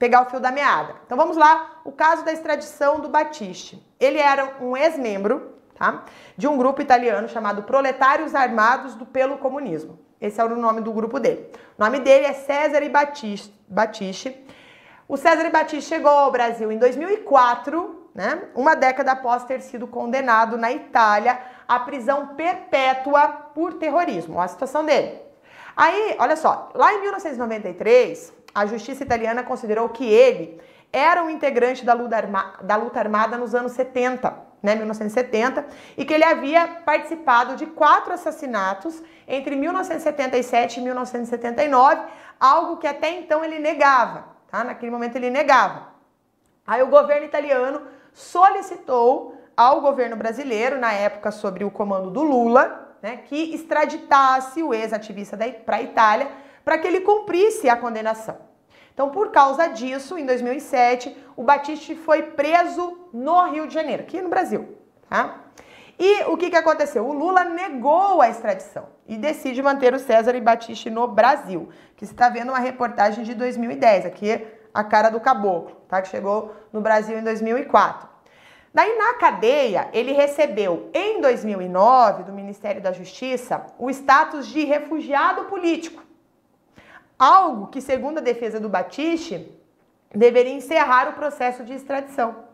[SPEAKER 1] pegar o fio da meada. Então vamos lá, o caso da extradição do Batiste. Ele era um ex-membro tá, de um grupo italiano chamado Proletários Armados do Pelo Comunismo. Esse é o nome do grupo dele. O nome dele é Cesare Batiste. O Cesare Batiste chegou ao Brasil em 2004, né, uma década após ter sido condenado na Itália à prisão perpétua por terrorismo. Olha a situação dele. Aí, olha só, lá em 1993, a justiça italiana considerou que ele era um integrante da luta armada nos anos 70, né, 1970, e que ele havia participado de quatro assassinatos entre 1977 e 1979, algo que até então ele negava, tá? Naquele momento ele negava. Aí o governo italiano solicitou ao governo brasileiro, na época sobre o comando do Lula, né, que extraditasse o ex-ativista para a Itália para que ele cumprisse a condenação. Então, por causa disso, em 2007, o Batiste foi preso no Rio de Janeiro, aqui no Brasil. Tá? E o que, que aconteceu? O Lula negou a extradição e decide manter o César e Batiste no Brasil, que você está vendo uma reportagem de 2010, aqui a cara do caboclo, tá? que chegou no Brasil em 2004. Daí, na cadeia, ele recebeu, em 2009, do Ministério da Justiça, o status de refugiado político. Algo que, segundo a defesa do Batiste, deveria encerrar o processo de extradição.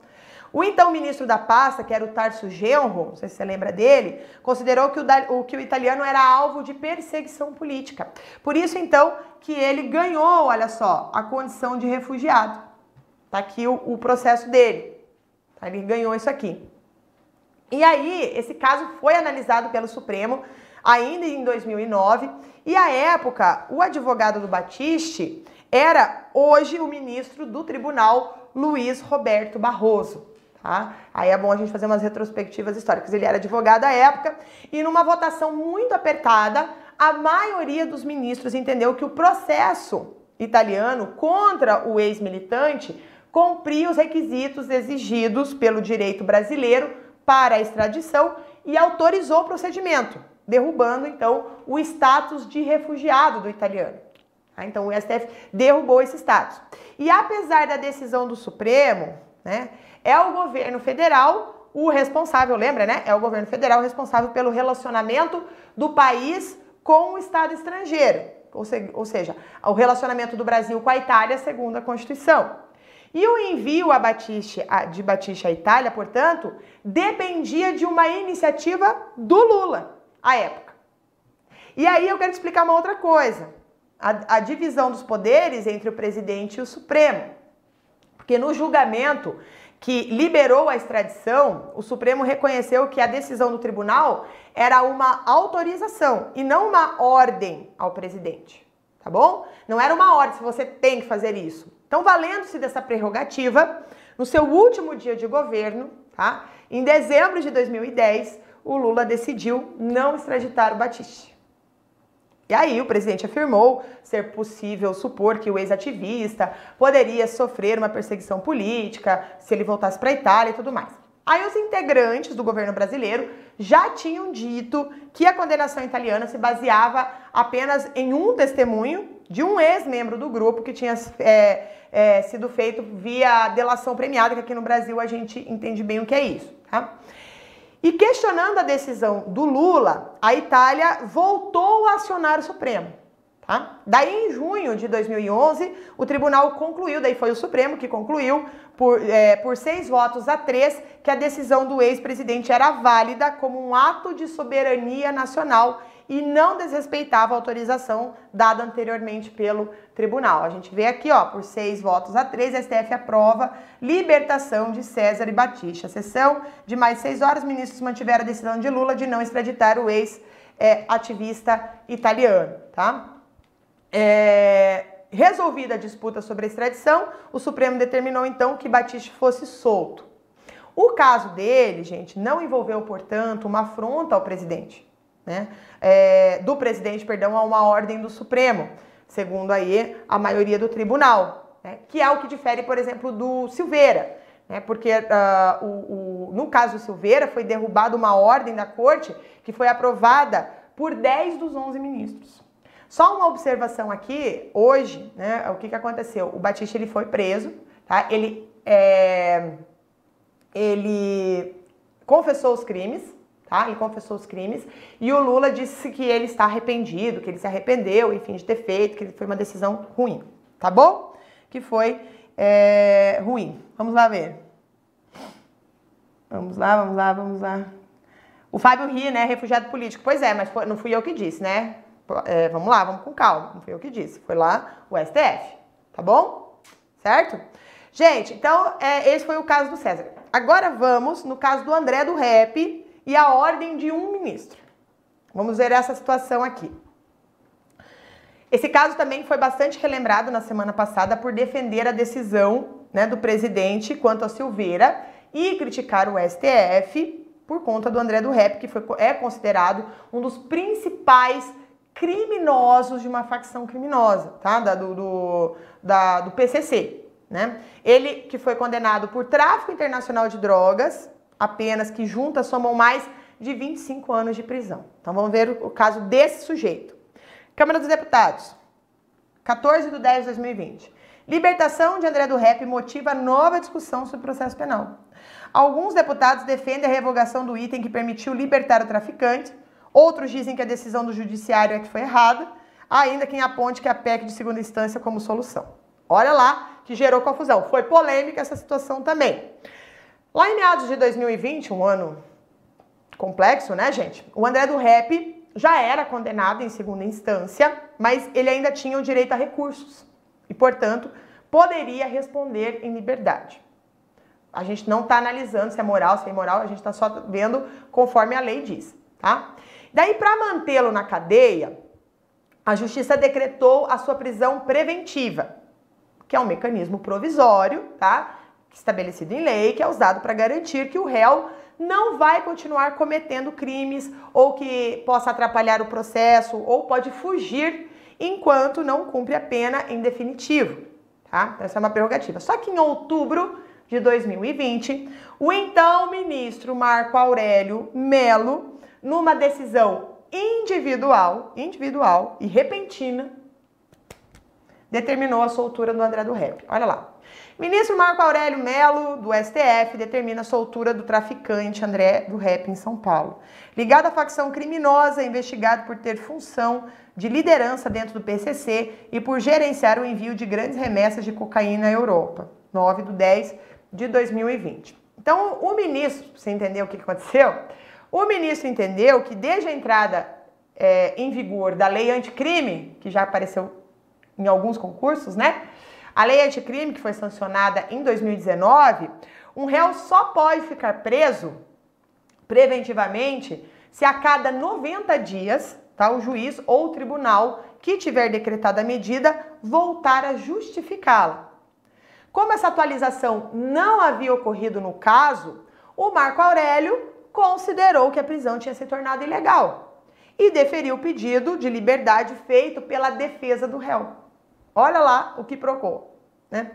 [SPEAKER 1] O então ministro da pasta, que era o Tarso Genro, não sei se você lembra dele, considerou que o, que o italiano era alvo de perseguição política. Por isso, então, que ele ganhou, olha só, a condição de refugiado. Tá aqui o, o processo dele. Tá? Ele ganhou isso aqui. E aí, esse caso foi analisado pelo Supremo ainda em 2009, e à época, o advogado do Batiste era hoje o ministro do Tribunal, Luiz Roberto Barroso. Tá? Aí é bom a gente fazer umas retrospectivas históricas. Ele era advogado à época e numa votação muito apertada, a maioria dos ministros entendeu que o processo italiano contra o ex-militante cumpria os requisitos exigidos pelo direito brasileiro para a extradição e autorizou o procedimento, derrubando então o status de refugiado do italiano. Tá? Então o STF derrubou esse status. E apesar da decisão do Supremo, né, é o governo federal o responsável, lembra, né? É o governo federal responsável pelo relacionamento do país com o Estado estrangeiro. Ou, se, ou seja, o relacionamento do Brasil com a Itália segundo a Constituição. E o envio a Batiste, de Batiste à Itália, portanto, dependia de uma iniciativa do Lula, à época. E aí eu quero te explicar uma outra coisa. A, a divisão dos poderes entre o presidente e o Supremo. Porque no julgamento que liberou a extradição, o Supremo reconheceu que a decisão do tribunal era uma autorização e não uma ordem ao presidente tá bom? Não era uma ordem se você tem que fazer isso. Então, valendo-se dessa prerrogativa, no seu último dia de governo, tá? Em dezembro de 2010, o Lula decidiu não extraditar o Batiste. E aí o presidente afirmou ser possível supor que o ex-ativista poderia sofrer uma perseguição política se ele voltasse para a Itália e tudo mais. Aí os integrantes do governo brasileiro já tinham dito que a condenação italiana se baseava apenas em um testemunho de um ex-membro do grupo que tinha é, é, sido feito via delação premiada, que aqui no Brasil a gente entende bem o que é isso, tá? E questionando a decisão do Lula, a Itália voltou a acionar o Supremo. Tá? Daí, em junho de 2011, o tribunal concluiu, daí foi o Supremo que concluiu, por, é, por seis votos a três, que a decisão do ex-presidente era válida como um ato de soberania nacional e não desrespeitava a autorização dada anteriormente pelo tribunal. A gente vê aqui, ó, por seis votos a três, a STF aprova libertação de César e Batista. Sessão de mais seis horas, ministros mantiveram a decisão de Lula de não extraditar o ex-ativista é, italiano, tá? É, resolvida a disputa sobre a extradição, o Supremo determinou então que Batiste fosse solto. O caso dele, gente, não envolveu, portanto, uma afronta ao presidente, né? É, do presidente, perdão, a uma ordem do Supremo, segundo aí a maioria do tribunal, né? que é o que difere, por exemplo, do Silveira, né? Porque uh, o, o, no caso Silveira foi derrubada uma ordem da corte que foi aprovada por 10 dos 11 ministros. Só uma observação aqui, hoje, né, o que, que aconteceu? O Batista ele foi preso, tá? Ele, é, ele confessou os crimes, tá? Ele confessou os crimes e o Lula disse que ele está arrependido, que ele se arrependeu, enfim, de ter feito, que foi uma decisão ruim, tá bom? Que foi é, ruim. Vamos lá ver. Vamos lá, vamos lá, vamos lá. O Fábio ri, né? Refugiado político. Pois é, mas não fui eu que disse, né? É, vamos lá, vamos com calma. Não fui eu que disse. Foi lá o STF. Tá bom? Certo? Gente, então é, esse foi o caso do César. Agora vamos no caso do André do Rep e a ordem de um ministro. Vamos ver essa situação aqui. Esse caso também foi bastante relembrado na semana passada por defender a decisão né, do presidente quanto a Silveira e criticar o STF por conta do André do Rep, que foi, é considerado um dos principais criminosos de uma facção criminosa, tá? Da, do, do, da, do PCC, né? Ele que foi condenado por tráfico internacional de drogas, apenas que juntas somam mais de 25 anos de prisão. Então vamos ver o, caso desse sujeito. Câmara dos Deputados, 14 de 10 de 2020. Libertação de André do Rep motiva nova discussão sobre processo penal. Alguns deputados defendem a revogação do item que permitiu libertar o traficante, outros dizem que a decisão do judiciário é que foi errada, ainda quem aponte que a PEC de segunda instância como solução. Olha lá que gerou confusão. Foi polêmica essa situação também. Lá em meados de 2020, um ano complexo, né, gente? O André do Rep já era condenado em segunda instância, mas ele ainda tinha o direito a recursos e, portanto, poderia responder em liberdade. A gente não está analisando se é moral, se é imoral, a gente está só vendo conforme a lei diz, tá? Daí, para mantê-lo na cadeia, a justiça decretou a sua prisão preventiva, que é um mecanismo provisório, tá? Estabelecido em lei, que é usado para garantir que o réu não vai continuar cometendo crimes ou que possa atrapalhar o processo ou pode fugir enquanto não cumpre a pena em definitivo, tá? Essa é uma prerrogativa. Só que em outubro de 2020, o então ministro Marco Aurélio Melo, numa decisão individual, individual e repentina, determinou a soltura do André do Rep. Olha lá. Ministro Marco Aurélio Melo, do STF, determina a soltura do traficante André do Rep em São Paulo. Ligado à facção criminosa, investigado por ter função de liderança dentro do PCC e por gerenciar o envio de grandes remessas de cocaína à Europa. 9 de 10 de 2020. Então, o ministro, você entendeu o que aconteceu? O ministro entendeu que desde a entrada é, em vigor da lei anticrime, que já apareceu em alguns concursos, né? A lei anticrime, que foi sancionada em 2019, um réu só pode ficar preso preventivamente se a cada 90 dias, tá, o juiz ou o tribunal que tiver decretado a medida voltar a justificá-la. Como essa atualização não havia ocorrido no caso, o Marco Aurélio considerou que a prisão tinha se tornado ilegal e deferiu o pedido de liberdade feito pela defesa do réu. Olha lá o que procurou, né?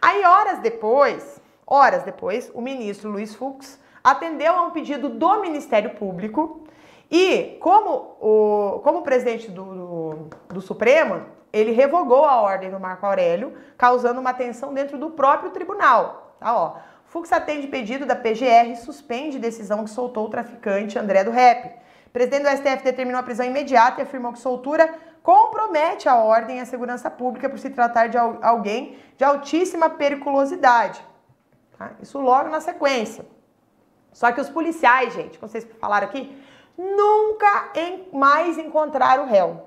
[SPEAKER 1] Aí, horas depois, horas depois, o ministro Luiz Fux atendeu a um pedido do Ministério Público e, como o, como presidente do, do, do Supremo, ele revogou a ordem do Marco Aurélio, causando uma tensão dentro do próprio tribunal. Tá, ó. Fux atende pedido da PGR e suspende decisão que soltou o traficante André do Rep. O presidente do STF determinou a prisão imediata e afirmou que soltura compromete a ordem e a segurança pública por se tratar de alguém de altíssima periculosidade. Tá? Isso logo na sequência. Só que os policiais, gente, como vocês falaram aqui, nunca mais encontraram o réu.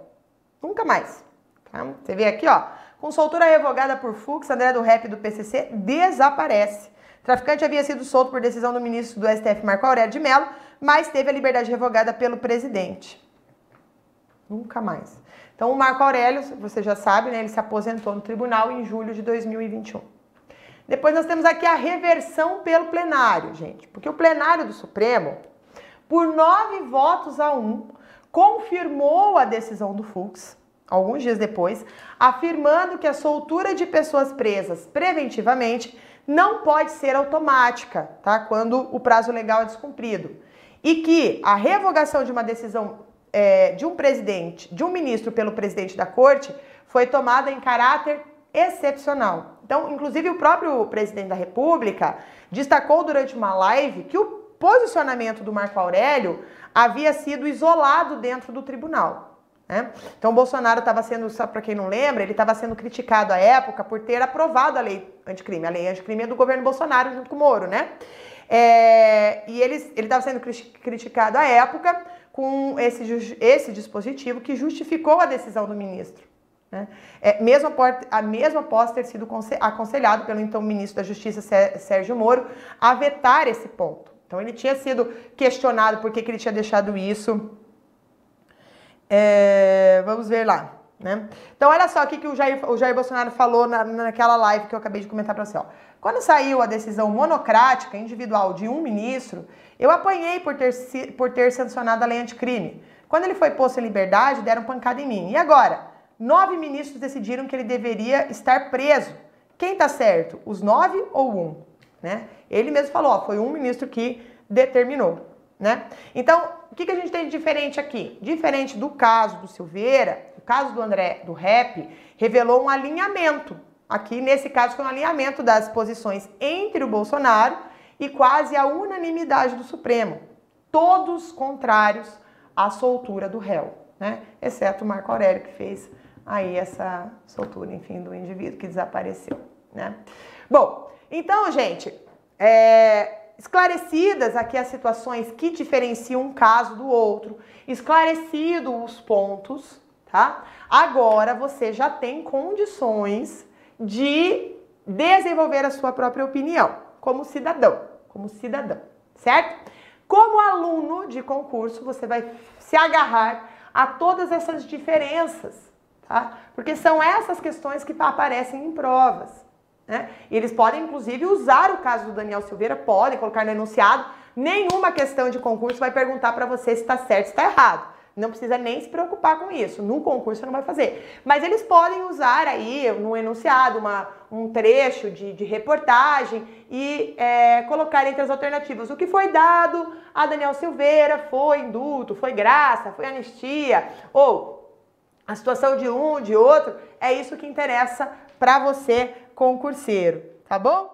[SPEAKER 1] Nunca mais. Tá? Você vê aqui, ó. Com soltura revogada por Fux, André do Rep do PCC desaparece. O traficante havia sido solto por decisão do ministro do STF, Marco Aurélio de Mello, mas teve a liberdade revogada pelo presidente. Nunca mais. Então, o Marco Aurélio, você já sabe, né, ele se aposentou no tribunal em julho de 2021. Depois nós temos aqui a reversão pelo plenário, gente, porque o plenário do Supremo, por nove votos a um, confirmou a decisão do Fux, alguns dias depois, afirmando que a soltura de pessoas presas preventivamente não pode ser automática, tá? Quando o prazo legal é descumprido. E que a revogação de uma decisão é, de um presidente, de um ministro pelo presidente da corte, foi tomada em caráter excepcional. Então, inclusive, o próprio presidente da República destacou durante uma live que o posicionamento do Marco Aurélio havia sido isolado dentro do tribunal. Né? Então, Bolsonaro estava sendo, para quem não lembra, ele estava sendo criticado à época por ter aprovado a lei anticrime. A lei anticrime é do governo Bolsonaro junto com o Moro, né? É, e ele estava sendo criticado à época com esse, esse dispositivo que justificou a decisão do ministro. Né? É, mesmo, após, a mesmo após ter sido aconselhado pelo então ministro da Justiça, Sérgio Moro, a vetar esse ponto. Então ele tinha sido questionado por que, que ele tinha deixado isso. É, vamos ver lá. Né? Então, olha só o que, que o, Jair, o Jair Bolsonaro falou na, naquela live que eu acabei de comentar para você. Ó. Quando saiu a decisão monocrática, individual, de um ministro, eu apanhei por ter, por ter sancionado a lei anticrime. Quando ele foi posto em liberdade, deram pancada em mim. E agora? Nove ministros decidiram que ele deveria estar preso. Quem está certo? Os nove ou um? Né? Ele mesmo falou, ó, foi um ministro que determinou. Né? Então, o que, que a gente tem de diferente aqui? Diferente do caso do Silveira, o caso do André do Rap revelou um alinhamento. Aqui, nesse caso, foi um alinhamento das posições entre o Bolsonaro e quase a unanimidade do Supremo. Todos contrários à soltura do réu, né? Exceto o Marco Aurélio, que fez aí essa soltura, enfim, do indivíduo que desapareceu, né? Bom, então, gente, é, esclarecidas aqui as situações que diferenciam um caso do outro, esclarecido os pontos, tá? Agora você já tem condições de desenvolver a sua própria opinião como cidadão, como cidadão, certo? Como aluno de concurso, você vai se agarrar a todas essas diferenças, tá? Porque são essas questões que aparecem em provas. Né? E eles podem, inclusive, usar o caso do Daniel Silveira, podem colocar no enunciado. Nenhuma questão de concurso vai perguntar para você se está certo, se está errado. Não precisa nem se preocupar com isso. No concurso não vai fazer. Mas eles podem usar aí no enunciado uma, um trecho de, de reportagem e é, colocar entre as alternativas o que foi dado a Daniel Silveira, foi indulto, foi graça, foi anistia, ou a situação de um, de outro. É isso que interessa para você, concurseiro, tá bom?